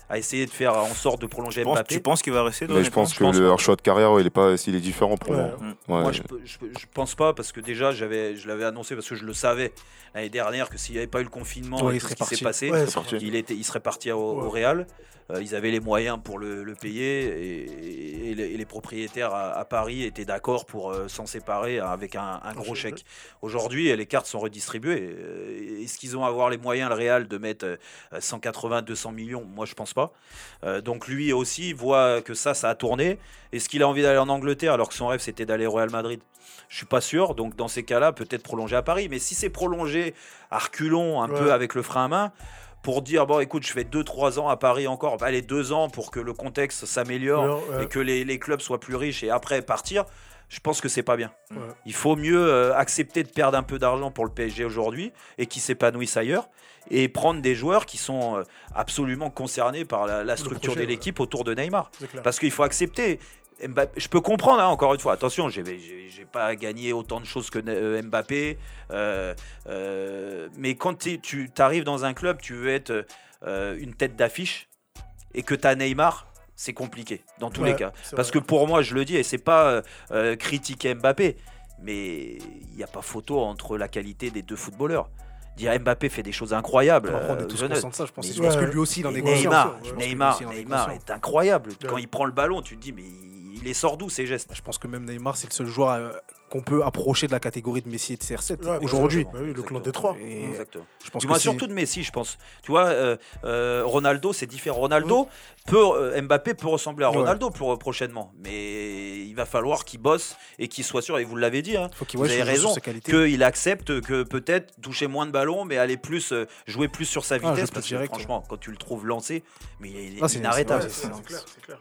À essayer de faire en sorte de prolonger Tu penses- Mbappé Tu penses qu'il va rester Mais je pense que pense leur choix de carrière, ouais, il est pas, il est différent pour Ouais. moi. Ouais. Moi, je, je, pense pas parce que déjà, j'avais, je l'avais annoncé parce que je le savais l'année dernière que s'il n'y avait pas eu le confinement Ouais, et il tout ce serait qui s'est parti. passé, Ouais, il, était, il serait parti au, au Ouais. Real. Euh, ils avaient les moyens pour le, le payer et, et les, et les propriétaires à, à Paris étaient d'accord pour euh, s'en séparer avec un, un gros chèque. chèque. Aujourd'hui, les cartes sont redistribuées. Euh, Est-ce qu'ils ont à avoir les moyens, le Real, de mettre euh, 180, 200 millions Moi, je pense pas. Euh, donc lui aussi voit que ça, ça a tourné. Est-ce qu'il a envie d'aller en Angleterre alors que son rêve c'était d'aller au Real Madrid? Je suis pas sûr. Donc dans ces cas-là, peut-être prolonger à Paris. Mais si c'est prolongé à reculons un Ouais. peu avec le frein à main, pour dire bon écoute, je fais 2-3 ans à Paris encore, allez 2 ans pour que le contexte s'améliore ouais. et que les, les clubs soient plus riches et après partir. Je pense que c'est pas bien. Ouais. Il faut mieux euh, accepter de perdre un peu d'argent pour le PSG aujourd'hui et qui s'épanouissent ailleurs et prendre des joueurs qui sont euh, absolument concernés par la, la structure projet, de l'équipe autour de Neymar. Parce qu'il faut accepter. Mbappé- je peux comprendre, hein, encore une fois, attention, j'ai pas gagné autant de choses que euh, Mbappé, euh, euh, mais quand tu arrives dans un club, tu veux être euh, une tête d'affiche et que tu as Neymar, c'est compliqué dans tous Ouais, les cas. Parce vrai. que pour moi, je le dis, et c'est pas euh, euh, critiquer Mbappé, mais il n'y a pas photo entre la qualité des deux footballeurs. Dire Mbappé fait des choses incroyables. Après, on est euh, tous je note. conscients de ça, je pense. Mais- Je pense Ouais. que lui aussi, il en est conscient. Neymar, Neymar, est Neymar est incroyable. Ouais. Quand il prend le ballon, tu te dis, mais il il les sort d'où ces gestes? Je pense que même Neymar, c'est le seul joueur euh, qu'on peut approcher de la catégorie de Messi et de CR7 Ouais, aujourd'hui. Bah oui, le clan Exactement. des trois. Et Exactement. je pense Du que surtout de Messi, je pense. Tu vois, euh, euh, Ronaldo, c'est différent. Ronaldo, peut, euh, Mbappé peut ressembler à Ouais. Ronaldo pour, euh, prochainement, mais il va falloir qu'il bosse et qu'il soit sûr, et vous l'avez dit, hein, faut vous avez sur raison, qu'il accepte que peut-être toucher moins de ballons, mais aller plus, euh, jouer plus sur sa Ah, vitesse, parce que direct, franchement, quand tu le trouves lancé, mais il est Ah, c'est- inarrêtable. C'est clair.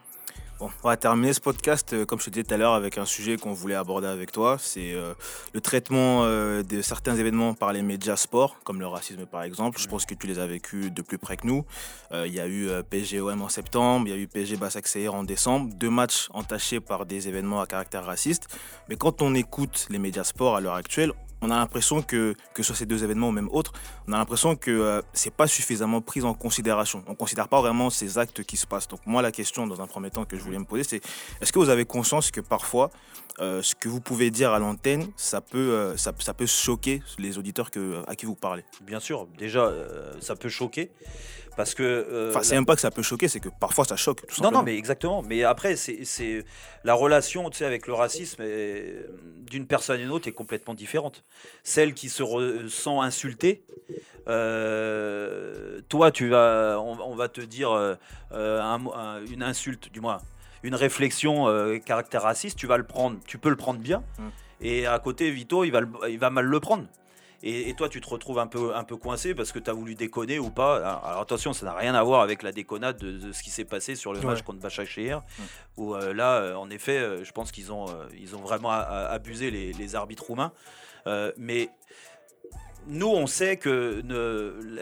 Bon, on va terminer ce podcast, euh, comme je te disais tout à l'heure, avec un sujet qu'on voulait aborder avec toi. C'est euh, le traitement euh, de certains événements par les médias sports, comme le racisme par exemple. Je pense que tu les as vécus de plus près que nous. Il y a eu PSG-OM en septembre, il y a eu PSG-Bassac-CR en décembre. Deux matchs entachés par des événements à caractère raciste. Mais quand on écoute les médias sports à l'heure actuelle, on a l'impression que, que sur ces deux événements ou même autres, on a l'impression que euh, c'est pas suffisamment pris en considération. On considère pas vraiment ces actes qui se passent. Donc moi, la question dans un premier temps que je voulais me poser, c'est est-ce que vous avez conscience que parfois, euh, ce que vous pouvez dire à l'antenne, ça peut, euh, choquer les auditeurs à qui vous parlez? Bien sûr, déjà, euh, ça peut choquer. Parce que. euh, Enfin, c'est la- même pas que ça peut choquer, c'est que parfois ça choque. Tout Non, simplement. non, mais exactement. Mais après, c'est la relation tu sais, avec le racisme d'une personne à une autre est complètement différente. Celle qui se re- sent insultée, euh, toi, tu vas, on, on va te dire euh, un mot- un- une insulte, du moins une réflexion caractère raciste, tu vas le prendre, tu peux le prendre bien. Mm. Et à côté, Vito, il va, le- il va mal le prendre. Et, et toi, tu te retrouves un peu, un peu coincé parce que tu as voulu déconner ou pas. Alors, attention, ça n'a rien à voir avec la déconnade de, de ce qui s'est passé sur le Ouais. match contre Bachak-Shehir. Où euh, là, euh, en effet, euh, je pense qu'ils ont, ils ont vraiment abusé les, les arbitres roumains. Euh, mais nous, on sait que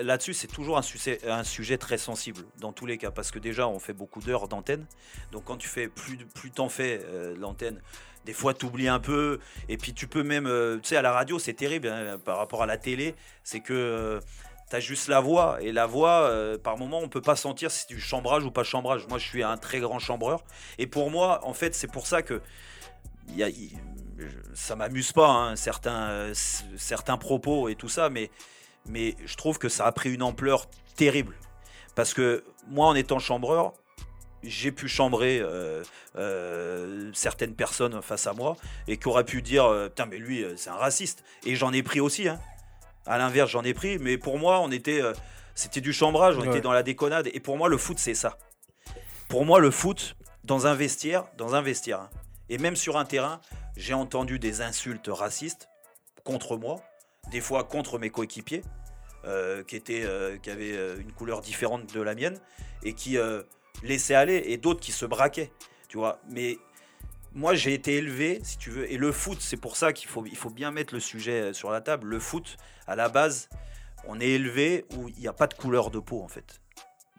là-dessus, c'est toujours un sujet, un sujet très sensible dans tous les cas, parce que déjà, on fait beaucoup d'heures d'antenne. Donc, quand tu fais plus, plus t'en fais euh, l'antenne, des fois, tu oublies un peu. Et puis, tu peux même, euh, tu sais, à la radio, c'est terrible hein, par rapport à la télé, c'est que tu as juste la voix. Et la voix, euh, par moment, on peut pas sentir si tu chambrage ou pas chambrage. Moi, je suis un très grand chambreur. Et pour moi, en fait, c'est pour ça que ça m'amuse pas, hein, certains, euh, certains propos et tout ça, mais, mais je trouve que ça a pris une ampleur terrible. Parce que moi, en étant chambreur, j'ai pu chambrer euh, euh, certaines personnes face à moi et qui auraient pu dire euh, Putain, mais lui, c'est un raciste. Et j'en ai pris aussi. Hein. À l'inverse, j'en ai pris. Mais pour moi, on était, euh, c'était du chambrage, on Ouais. était dans la déconnade. Et pour moi, le foot, c'est ça. Pour moi, le foot, dans un vestiaire, dans un vestiaire, hein, et même sur un terrain, j'ai entendu des insultes racistes contre moi, des fois contre mes coéquipiers, qui, étaient, qui avaient une couleur différente de la mienne, et qui laissaient aller, et d'autres qui se braquaient, tu vois. Mais moi, j'ai été élevé, si tu veux, et le foot, c'est pour ça qu'il faut, il faut bien mettre le sujet euh, sur la table. Le foot, à la base, on est élevé où il n'y a pas de couleur de peau en fait.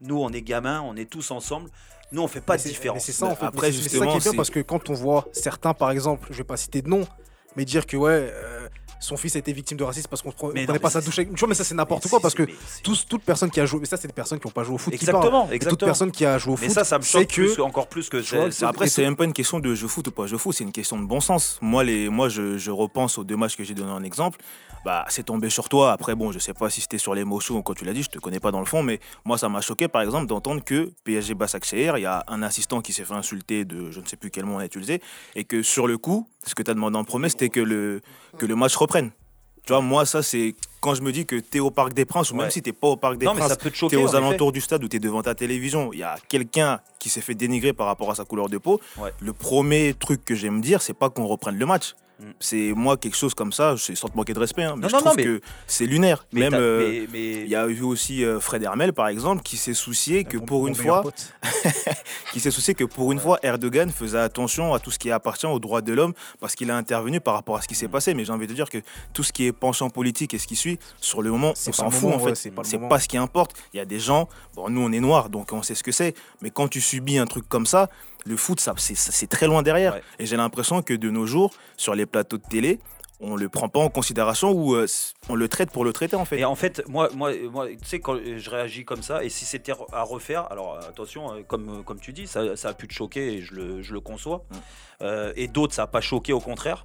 Nous, on est gamins, on est tous ensemble. Nous, on fait pas Mais de c'est- différence. C'est ça, en fait. Après, Mais c'est- ça justement, qui est bien parce que quand on voit certains, par exemple, je vais pas citer de nom, mais dire que ouais, euh, son fils a été victime de racisme parce qu'on ne Mais non, prenait mais pas sa c'est- douche avec. Mais ça, c'est n'importe Mais quoi parce que mais tous, toute personne qui a joué. Mais ça, c'est des personnes qui n'ont pas joué au foot. qui. Exactement, Et toute exactement. personne qui a joué au Mais foot. ça, ça me choque que. plus, encore plus que vois, Après, Et c'est même pas une question de je foot ou pas je foot, c'est une question de bon sens. Moi, les, moi je, je repense aux deux matchs que j'ai donné en exemple. Bah, c'est tombé sur toi. Après, bon, je sais pas si c'était sur l'émotion ou quand tu l'as dit, je te connais pas dans le fond, mais moi, ça m'a choqué, par exemple, d'entendre que PSG Bassac il y a un assistant qui s'est fait insulter de je ne sais plus quel mot on a utilisé, et que sur le coup, ce que tu as demandé en premier, c'était que le, que le match reprenne. Tu vois, moi, ça, c'est quand je me dis que tu es au Parc des Princes, ou même Ouais. si tu pas au Parc des Non, Princes, tu es aux alentours du stade ou tu es devant ta télévision, il y a quelqu'un qui s'est fait dénigrer par rapport à sa couleur de peau. Ouais. Le premier truc que j'aime dire, c'est pas qu'on reprenne le match. Mm. C'est moi quelque chose comme ça, c'est sans te manquer de respect, hein, mais Non, je non, trouve non, mais- que c'est lunaire. Mais Même euh, mais- il y a eu aussi euh, Fred Hermel par exemple qui s'est soucié que pour une fois, qui s'est soucié que pour une fois Erdogan faisait attention à tout ce qui appartient aux droits de l'homme parce qu'il a intervenu par rapport à ce qui Mm. s'est passé. Mais j'ai envie de dire que tout ce qui est penchant politique et ce qui suit, sur le moment, on s'en fout moment, en ouais, fait. c'est pas ce qui importe. Il y a des gens, bon, nous on est noirs donc on sait ce que c'est. Mais quand tu subis un truc comme ça, le foot, ça, c'est, très loin derrière. Ouais. Et j'ai l'impression que de nos jours, sur les plateaux de télé, on le prend pas en considération ou euh, on le traite pour le traiter en fait. Et en fait, moi, moi, moi tu sais, quand je réagis comme ça, et si c'était à refaire, alors attention, euh, comme, comme tu dis, ça, ça a pu te choquer et je le, je le conçois. Mm. Euh, et d'autres, ça n'a pas choqué, au contraire.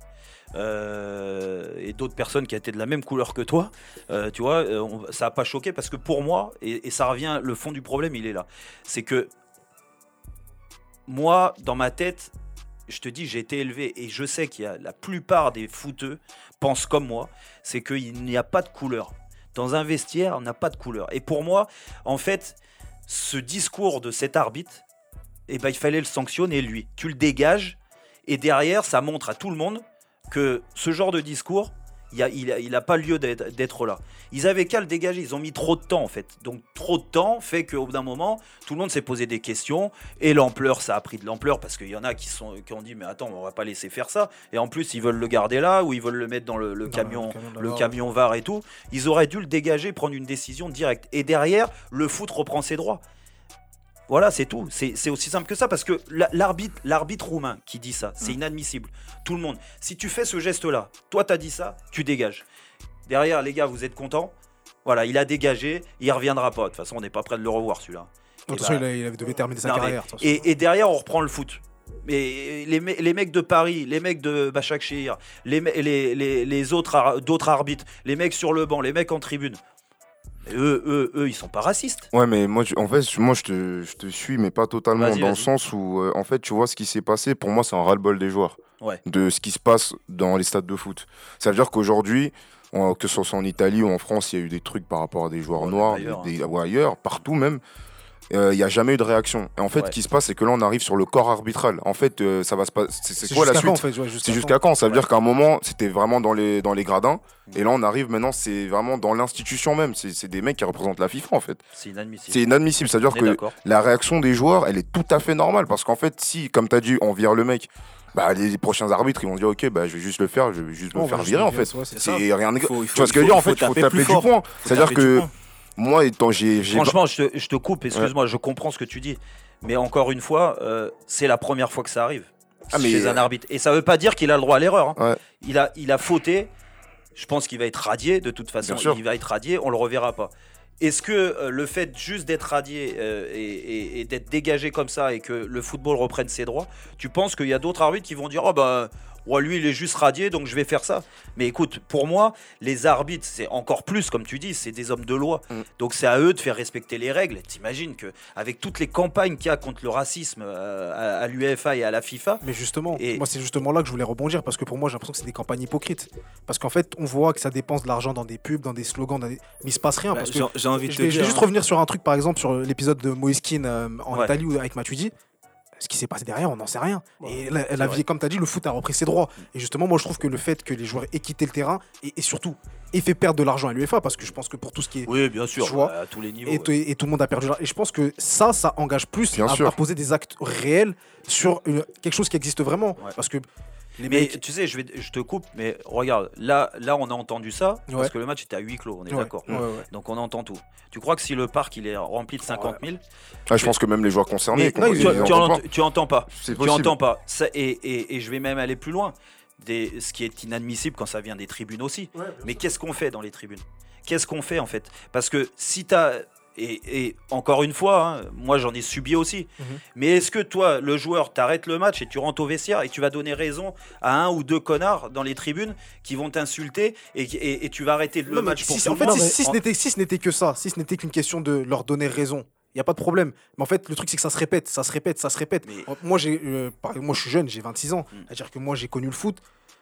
Euh, et d'autres personnes qui étaient de la même couleur que toi, euh, tu vois, euh, ça n'a pas choqué parce que pour moi, et, ça revient, le fond du problème, il est là. C'est que moi, dans ma tête, je te dis, j'ai été élevé et je sais qu'il y a la plupart des footeux pensent comme moi, c'est qu'il n'y a pas de couleur. Dans un vestiaire, on n'a pas de couleur. Et pour moi, en fait, ce discours de cet arbitre, eh ben, il fallait le sanctionner lui. Tu le dégages et derrière, ça montre à tout le monde que ce genre de discours, il n'a il a, il a pas lieu d'être là. Ils avaient qu'à le dégager, ils ont mis trop de temps en fait. Donc trop de temps fait qu'au bout d'un moment, tout le monde s'est posé des questions et l'ampleur, ça a pris de l'ampleur parce qu'il y en a qui, sont, qui ont dit mais attends, on va pas laisser faire ça. Et en plus, ils veulent le garder là ou ils veulent le mettre dans le, camion, le camion le VAR. camion VAR et tout. Ils auraient dû le dégager, prendre une décision directe. Et derrière, le foot reprend ses droits. Voilà, c'est tout. C'est aussi simple que ça parce que la- l'arbitre, l'arbitre roumain qui dit ça, c'est inadmissible. Tout le monde. Si tu fais ce geste-là, toi t'as dit ça, tu dégages. Derrière, les gars, vous êtes contents Voilà, il a dégagé, il reviendra pas. De toute façon, on n'est pas près de le revoir celui-là. De toute façon, bah, il, il devait terminer sa non, carrière. et, et derrière, on reprend le foot. Mais les, me- les mecs de Paris, les mecs de Bachakshir, les, les, les, les autres ar- d'autres arbitres, les mecs sur le banc, les mecs en tribune, et eux, eux, eux, ils sont pas racistes. Ouais, mais moi, en fait, moi, je te, je te suis, mais pas totalement, Vas-y, dans le sens où, euh, en fait, tu vois ce qui s'est passé. Pour moi, c'est un ras-le-bol des joueurs, Ouais. de ce qui se passe dans les stades de foot. Ça veut dire qu'aujourd'hui, que ce soit en Italie ou en France, il y a eu des trucs par rapport à des joueurs Ouais, noirs, ailleurs, des, des- ou ailleurs, partout même. Euh, Il n'y a jamais eu de réaction. Et en fait, Ouais. ce qui se passe, c'est que là, on arrive sur le corps arbitral. En fait, euh, ça va se passer. C'est c'est C'est quoi la jusqu'à quand, suite? en fait, ouais, C'est jusqu'à quand? Ça veut Ouais. dire qu'à un moment, c'était vraiment dans les, dans les gradins. Et là, on arrive maintenant, c'est vraiment dans l'institution même. C'est c'est des mecs qui représentent la FIFA, en fait. C'est inadmissible. C'est inadmissible. C'est-à-dire est que la réaction des joueurs, elle est tout à fait normale. Parce qu'en fait, si, comme tu as dit, on vire le mec, bah, les prochains arbitres, ils vont dire Ok, bah, je vais juste le faire, je vais juste me faire virer, en fait. ouais, c'est. C'est rien de. Tu vois ce que je veux dire? En fait, il faut taper du poing. C'est-à-dire taper du que. Moi, étant, j'ai. Franchement, je te, je te coupe, excuse-moi, je comprends ce que tu dis. Mais encore une fois, euh, c'est la première fois que ça arrive Ah, mais- chez un arbitre. Et ça veut pas dire qu'il a le droit à l'erreur. hein. Ouais. Il, a, il a fauté. Je pense qu'il va être radié de toute façon. Il va être radié, on le reverra pas. Est-ce que euh, le fait juste d'être radié euh, et, et- et d'être dégagé comme ça et que le football reprenne ses droits, tu penses qu'il y a d'autres arbitres qui vont dire oh bah ouais, lui il est juste radié donc je vais faire ça. Mais écoute, pour moi, les arbitres c'est encore plus comme tu dis, c'est des hommes de loi. Mm. Donc c'est à eux de faire respecter les règles. T'imagines que avec toutes les campagnes qu'il y a contre le racisme euh, à, à l'UEFA et à la FIFA, Mais justement, Et- moi c'est justement là que je voulais rebondir parce que pour moi j'ai l'impression que c'est des campagnes hypocrites. Parce qu'en fait on voit que ça dépense de l'argent dans des pubs, dans des slogans, dans des- mais il se passe rien. Bah, parce que J'ai envie de je te vais, je vais dire. juste hein. revenir sur un truc par exemple sur l'épisode de Moïse Keane euh, en Ouais. Italie ou avec Matuidi. Ce qui s'est passé derrière, on n'en sait rien. et la, vie, comme tu as dit, le foot a repris ses droits. Et justement, moi je trouve que le fait que les joueurs aient quitté le terrain et, et surtout aient fait perdre de l'argent à l'UEFA, parce que je pense que pour tout ce qui est oui bien sûr, Tu vois, à tous les niveaux. et, ouais. t- et tout le monde a perdu. l'argent. Et je pense que ça, ça engage plus Bien à, sûr. à poser des actes réels sur une- quelque chose qui existe vraiment. Ouais. Parce que Les Mais mecs. tu sais, je, vais, je te coupe, mais regarde, là, là on a entendu ça, Ouais. parce que le match était à huis clos, on est Ouais, d'accord. ouais, ouais. Donc on entend tout. Tu crois que si le parc il est rempli de 50 000, Ah, je pense que même les joueurs concernés, mais non, tu, ils tu entendent en- pas. tu entends pas. Tu entends pas. Ça- et, et- et je vais même aller plus loin. Des, ce qui est inadmissible quand ça vient des tribunes aussi. Mais qu'est-ce qu'on fait dans les tribunes? Qu'est-ce qu'on fait en fait? Parce que si tu as. Et, et encore une fois, hein, moi j'en ai subi aussi. Mhm. Mais est-ce que toi, le joueur, t'arrêtes le match et tu rentres au vestiaire et tu vas donner raison à un ou deux connards dans les tribunes qui vont t'insulter et, et- et tu vas arrêter le Non, match pour si, tout en le fait, monde si, si ce En- n'était si ce n'était que ça, si ce n'était qu'une question de leur donner raison, il y a pas de problème. Mais en fait, le truc c'est que ça se répète, ça se répète, ça se répète. Mais- Moi, j'ai, euh, moi, je suis jeune, j'ai 26 ans. Mm. C'est-à-dire que moi, j'ai connu le foot.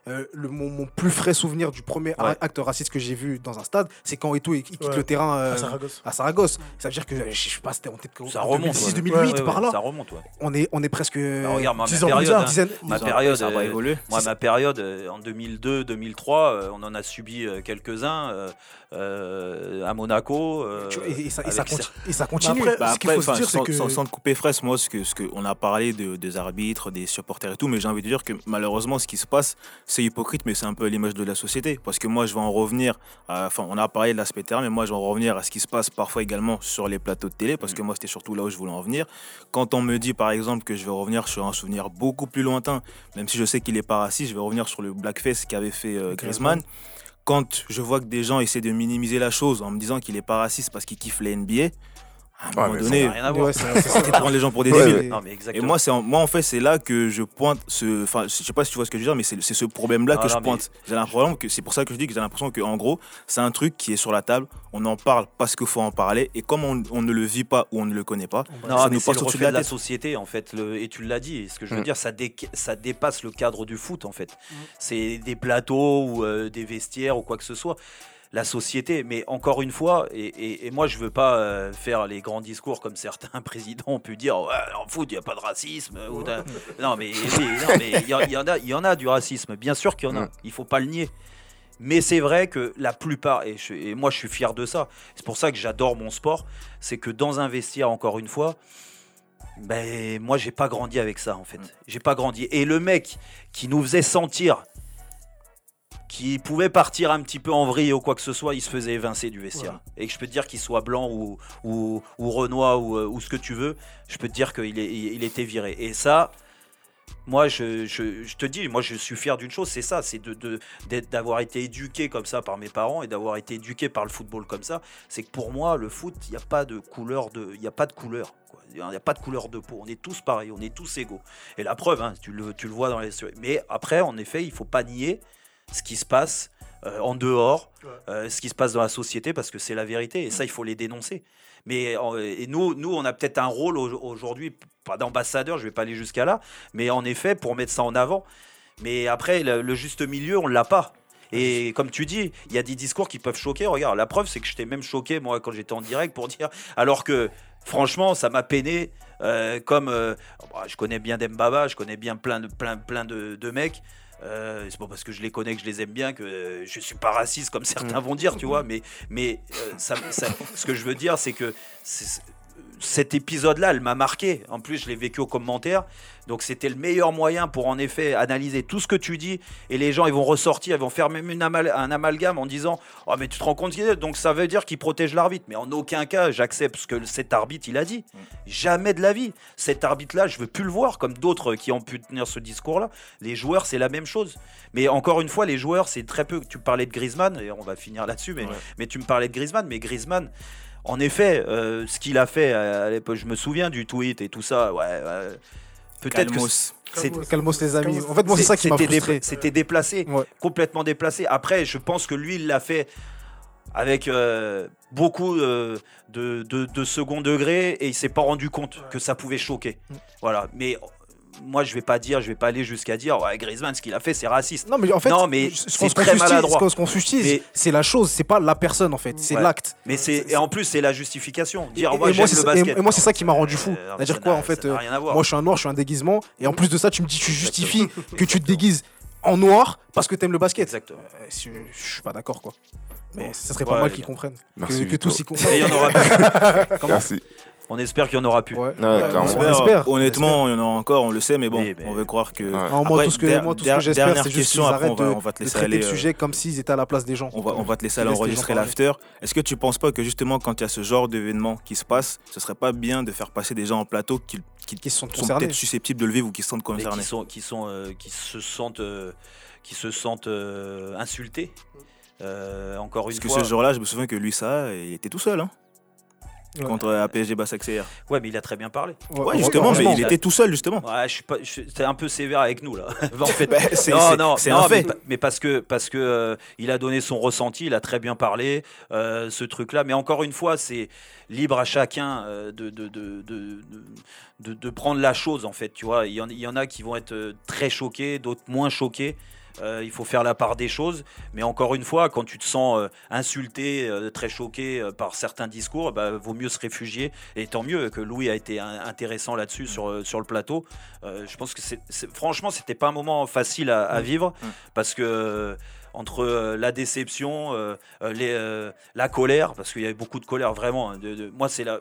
Euh, le, mon, mon plus frais souvenir du premier Ouais. acte raciste que j'ai vu dans un stade, c'est quand Eto'o il, il quitte Ouais. le terrain euh, À Saragosse. à Saragosse. Ça veut dire que euh, je sais pas, c'était en tête Ça remonte. 2006, ouais. 2008 Ouais, ouais, par là. Ça remonte, ouais. On est, on est presque. Bah, regarde, moi, 10 ma ans plus période, tard, hein, dizaine- ma période, ça va euh, évoluer. Moi, ma période, euh, en 2002, 2003, euh, on en a subi euh, quelques-uns euh, euh, à Monaco. euh, et, et ça, et ça avec conti- et ça continue. après, Bah ce qu'il après, faut se dire, c'est sans, que. sans- sans te couper fraisse, moi, ce que, ce que on a parlé de- des arbitres, des supporters et tout, mais j'ai envie de dire que malheureusement, ce qui se passe, c'est hypocrite, mais c'est un peu l'image de la société. Parce que moi, je vais en revenir, à- enfin, on a parlé de l'aspect terrain, mais moi, je vais en revenir à ce qui se passe parfois également sur les plateaux de télé, parce que moi, c'était surtout là où je voulais en venir. Quand on me dit, par exemple, que je vais revenir sur un souvenir beaucoup plus lointain, même si je sais qu'il est pas raciste, je vais revenir sur le blackface qu'avait fait euh, Griezmann. Quand je vois que des gens essaient de minimiser la chose en me disant qu'il est pas raciste parce qu'il kiffe les NBA, à un Ouais, moment donné, n'a rien à voir. Ouais, c'est prendre les gens pour des débiles. ouais. Non, mais Et moi, c'est en, moi, en fait, c'est là que je pointe ce. Enfin, je sais pas si tu vois ce que je veux dire, mais c'est c'est ce problème-là Ah, que non, je pointe. J'ai l'impression que c'est pour ça que je dis que j'ai l'impression que, en gros, c'est un truc qui est sur la table. On en parle parce qu'il faut en parler. Et comme on, on ne le vit pas ou on ne le connaît pas, Non, ça mais nous c'est passe reflet de la la société, en fait. le- et tu l'as dit. Ce que je veux Mm. dire, ça, dé- ça dépasse le cadre du foot, en fait. C'est des plateaux ou euh, des vestiaires ou quoi que ce soit. La société, mais encore une fois, et, et- et moi je veux pas euh, faire les grands discours comme certains présidents ont pu dire ouais, en foot il n'y a pas de racisme. ou d'un- non mais il y, en- il y en a, y en a du racisme, bien sûr qu'il y en a, Mm. il faut pas le nier. Mais c'est vrai que la plupart, et, je- et moi je suis fier de ça, c'est pour ça que j'adore mon sport, c'est que dans un vestiaire, encore une fois, ben, moi j'ai pas grandi avec ça en fait. J'ai pas grandi. Et le mec qui nous faisait sentir qui pouvait partir un petit peu en vrille ou quoi que ce soit, il se faisait évincer du vestiaire. Et que je peux te dire qu'il soit blanc ou, ou, ou renois ou, euh, ou ce que tu veux, je peux te dire qu'il est, il était viré. Et ça, moi, je, je- je te dis, moi, je suis fier d'une chose, c'est ça, c'est de, de- d'être- d'avoir été éduqué comme ça par mes parents et d'avoir été éduqué par le football comme ça. C'est que pour moi, le foot, il n'y a pas de couleur de, il y a pas de couleur. Il n'y a pas de couleur de peau. On est tous pareils, on est tous égaux. Et la preuve, hein, tu, le, tu le vois dans les. Mais après, en effet, il faut pas nier ce qui se passe euh, en dehors, Ouais. euh, ce qui se passe dans la société, parce que c'est la vérité. Et ça, il faut les dénoncer. Mais et nous, nous, on a peut-être un rôle au- aujourd'hui, pas d'ambassadeur, je vais pas aller jusqu'à là, mais en effet, pour mettre ça en avant. Mais après, le, le juste milieu, on l'a pas. Et comme tu dis, il y a des discours qui peuvent choquer. Regarde, la preuve, c'est que j'étais même choqué, moi, quand j'étais en direct, pour dire. Alors que, franchement, ça m'a peiné. euh, comme euh, bah, je connais bien Dembaba, je connais bien plein de, plein, plein de, de mecs. Euh, c'est pas parce que je les connais que je les aime bien que euh, je suis pas raciste comme certains vont dire, tu vois. Mais, mais euh, ça, ça- ce que je veux dire, c'est que c'est- cet épisode-là, elle m'a marqué. En plus, je l'ai vécu au commentaire. Donc, c'était le meilleur moyen pour, en effet, analyser tout ce que tu dis. Et les gens, ils vont ressortir, ils vont faire même une amal- un amalgame en disant Oh, mais tu te rends compte qu'il est. Donc, ça veut dire qu'il protège l'arbitre. Mais en aucun cas, j'accepte ce que cet arbitre, il a dit. Jamais de la vie. Cet arbitre-là, je veux plus le voir, comme d'autres qui ont pu tenir ce discours-là. Les joueurs, c'est la même chose. Mais encore une fois, les joueurs, c'est très peu. Tu parlais de Griezmann, et on va finir là-dessus, mais, Ouais. mais tu me parlais de Griezmann. Mais Griezmann, en effet, euh, ce qu'il a fait à, à l'époque, je me souviens du tweet et tout ça. Ouais, ouais. Peut-être que Calmos. c'est- Calmos les amis. Calmos. En fait, moi, c'est ça qui m'a c'était frustré. C'était déplacé, Ouais. complètement déplacé. Après, je pense que lui, il l'a fait avec euh, beaucoup euh, de, de- de second degré et il s'est pas rendu compte que ça pouvait choquer. Mm. Voilà. Mais euh, moi, je vais pas dire, je vais pas aller jusqu'à dire, ouais, Griezmann, ce qu'il a fait, c'est raciste. Non, mais en fait, Non, mais je- je c'est pense qu'on très maladroit. Ce qu'on Mais- c'est la chose, c'est pas la personne en fait, c'est Ouais. l'acte. Mais c'est et en plus, c'est la justification. Dire, Et- moi, c'est le ça- basket. et- et moi, c'est Non, ça qui m'a rendu euh, fou. non, C'est-à-dire quoi, en fait, euh. Moi, je suis un noir, je suis un déguisement, et en plus de ça, tu me dis, tu justifies que tu te déguises en noir parce que t'aimes le basket. Exactement. Euh, je, je suis pas d'accord, quoi. Mais ça serait Ouais, pas mal qu'ils comprennent. Merci, que, tous y Et il comprennent. y en aura Comment Merci. On espère qu'il y en aura plus. Ouais. Ouais, clairement. on espère. Honnêtement, il y en a encore, on le sait, mais bon, mais- on veut croire que. Ouais. Non, moi, Après, tout ce que, der- moi, tout ce que j'espère, dernière c'est juste question, qu'ils après, arrêtent on va- de, on va te de laisser traiter aller, le euh, sujet comme s'ils étaient à la place des gens. On va, on va te laisser aller enregistrer l'after. Est-ce que tu penses pas que justement, quand il y a ce genre d'événement qui se passe, ce serait pas bien de faire passer des gens en plateau qui, qui sont peut-être susceptibles de le vivre ou qui se sentent concernés? qui sont qui sont euh, qui se sentent euh, qui se sentent euh, insultés. Euh, encore Parce une que fois. ce jour-là, je me souviens que lui, ça, il était tout seul hein, Ouais. contre APSG Bassac-CR. Ouais, mais il a très bien parlé. Ouais, justement, mais il était tout seul, justement. Ouais, je suis pas, je- c'est un peu sévère avec nous là. en fait, Bah, c'est non, c'est- non, c'est non, un mais, fait. pa- mais parce que parce que euh, il a donné son ressenti, il a très bien parlé, euh, ce truc-là. Mais encore une fois, c'est libre à chacun euh, de, de, de, de, de- de prendre la chose en fait. Tu vois, il y en, il y en a qui vont être euh, très choqués, d'autres moins choqués. Euh, il faut faire la part des choses, mais encore une fois, quand tu te sens euh, insulté, euh, très choqué par certains discours, bah, vaut mieux se réfugier. Et tant mieux que Louis a été un- intéressant là-dessus sur, euh, sur le plateau. Je pense que c'est, franchement, c'était pas un moment facile à, à vivre Mm. parce que entre euh, la déception, euh, euh, les, euh, la colère, parce qu'il y avait beaucoup de colère vraiment. hein, de- de- moi, c'est la.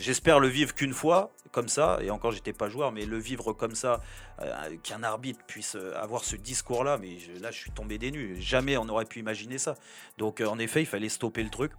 J'espère le vivre qu'une fois, comme ça, et encore j'étais pas joueur, mais le vivre comme ça, euh, qu'un arbitre puisse euh, avoir ce discours-là, mais là je suis tombé des nues. Jamais on aurait pu imaginer ça. Donc euh, en effet, il fallait stopper le truc.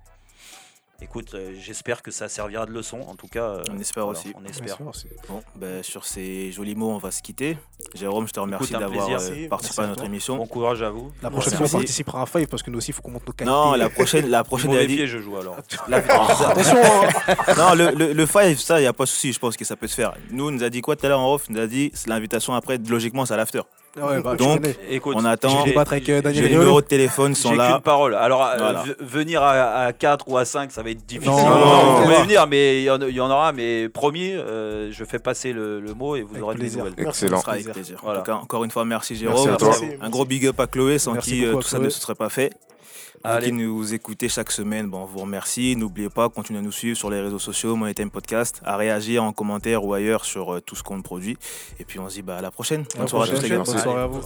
Écoute, euh, j'espère que ça servira de leçon. En tout cas, euh, On espère voilà, aussi. On espère. c'est- Bon, ben, sur ces jolis mots, on va se quitter. Jérôme, je te remercie d'avoir euh, participé Merci à notre toi. émission. Bon courage à vous. La prochaine fois, on participera à Five parce que nous aussi, il faut qu'on monte nos qualités. Non, la prochaine, la prochaine, Mauvais pied, je joue alors. la- Attention, hein. non, le, le, le five, ça, il n'y a pas de souci, je pense que ça peut se faire. Nous, on nous a dit quoi tout à l'heure en off? Il nous a dit, l'invitation après, logiquement, c'est à l'after. Ouais, bah, Donc. Écoute, On attend. J'ai- euh, Les numéros de téléphone sont J'ai là. qu'une parole. Alors, euh, Voilà. venir à, à 4 ou à 5, ça va être difficile. Non, non, vous non. pouvez venir, mais il y, en- il y en aura. Mais promis, euh, je fais passer le, le mot et vous Avec aurez plaisir. des nouvelles. Excellent. Ce sera avec Plaisir. plaisir. Voilà. En tout cas, encore une fois, merci Merci Jérôme. à toi. Merci. Un gros big up à Chloé, sans Merci qui euh, tout ça ne se serait pas fait. Vous Allez. qui nous écoutez chaque semaine, bon, on vous remercie. N'oubliez pas, continuez à nous suivre sur les réseaux sociaux, Money Time Podcast, à réagir en commentaire ou ailleurs sur euh, tout ce qu'on produit. Et puis on se dit bah, à la prochaine. Bonne soirée à tous les gars. Bonne soirée à vous.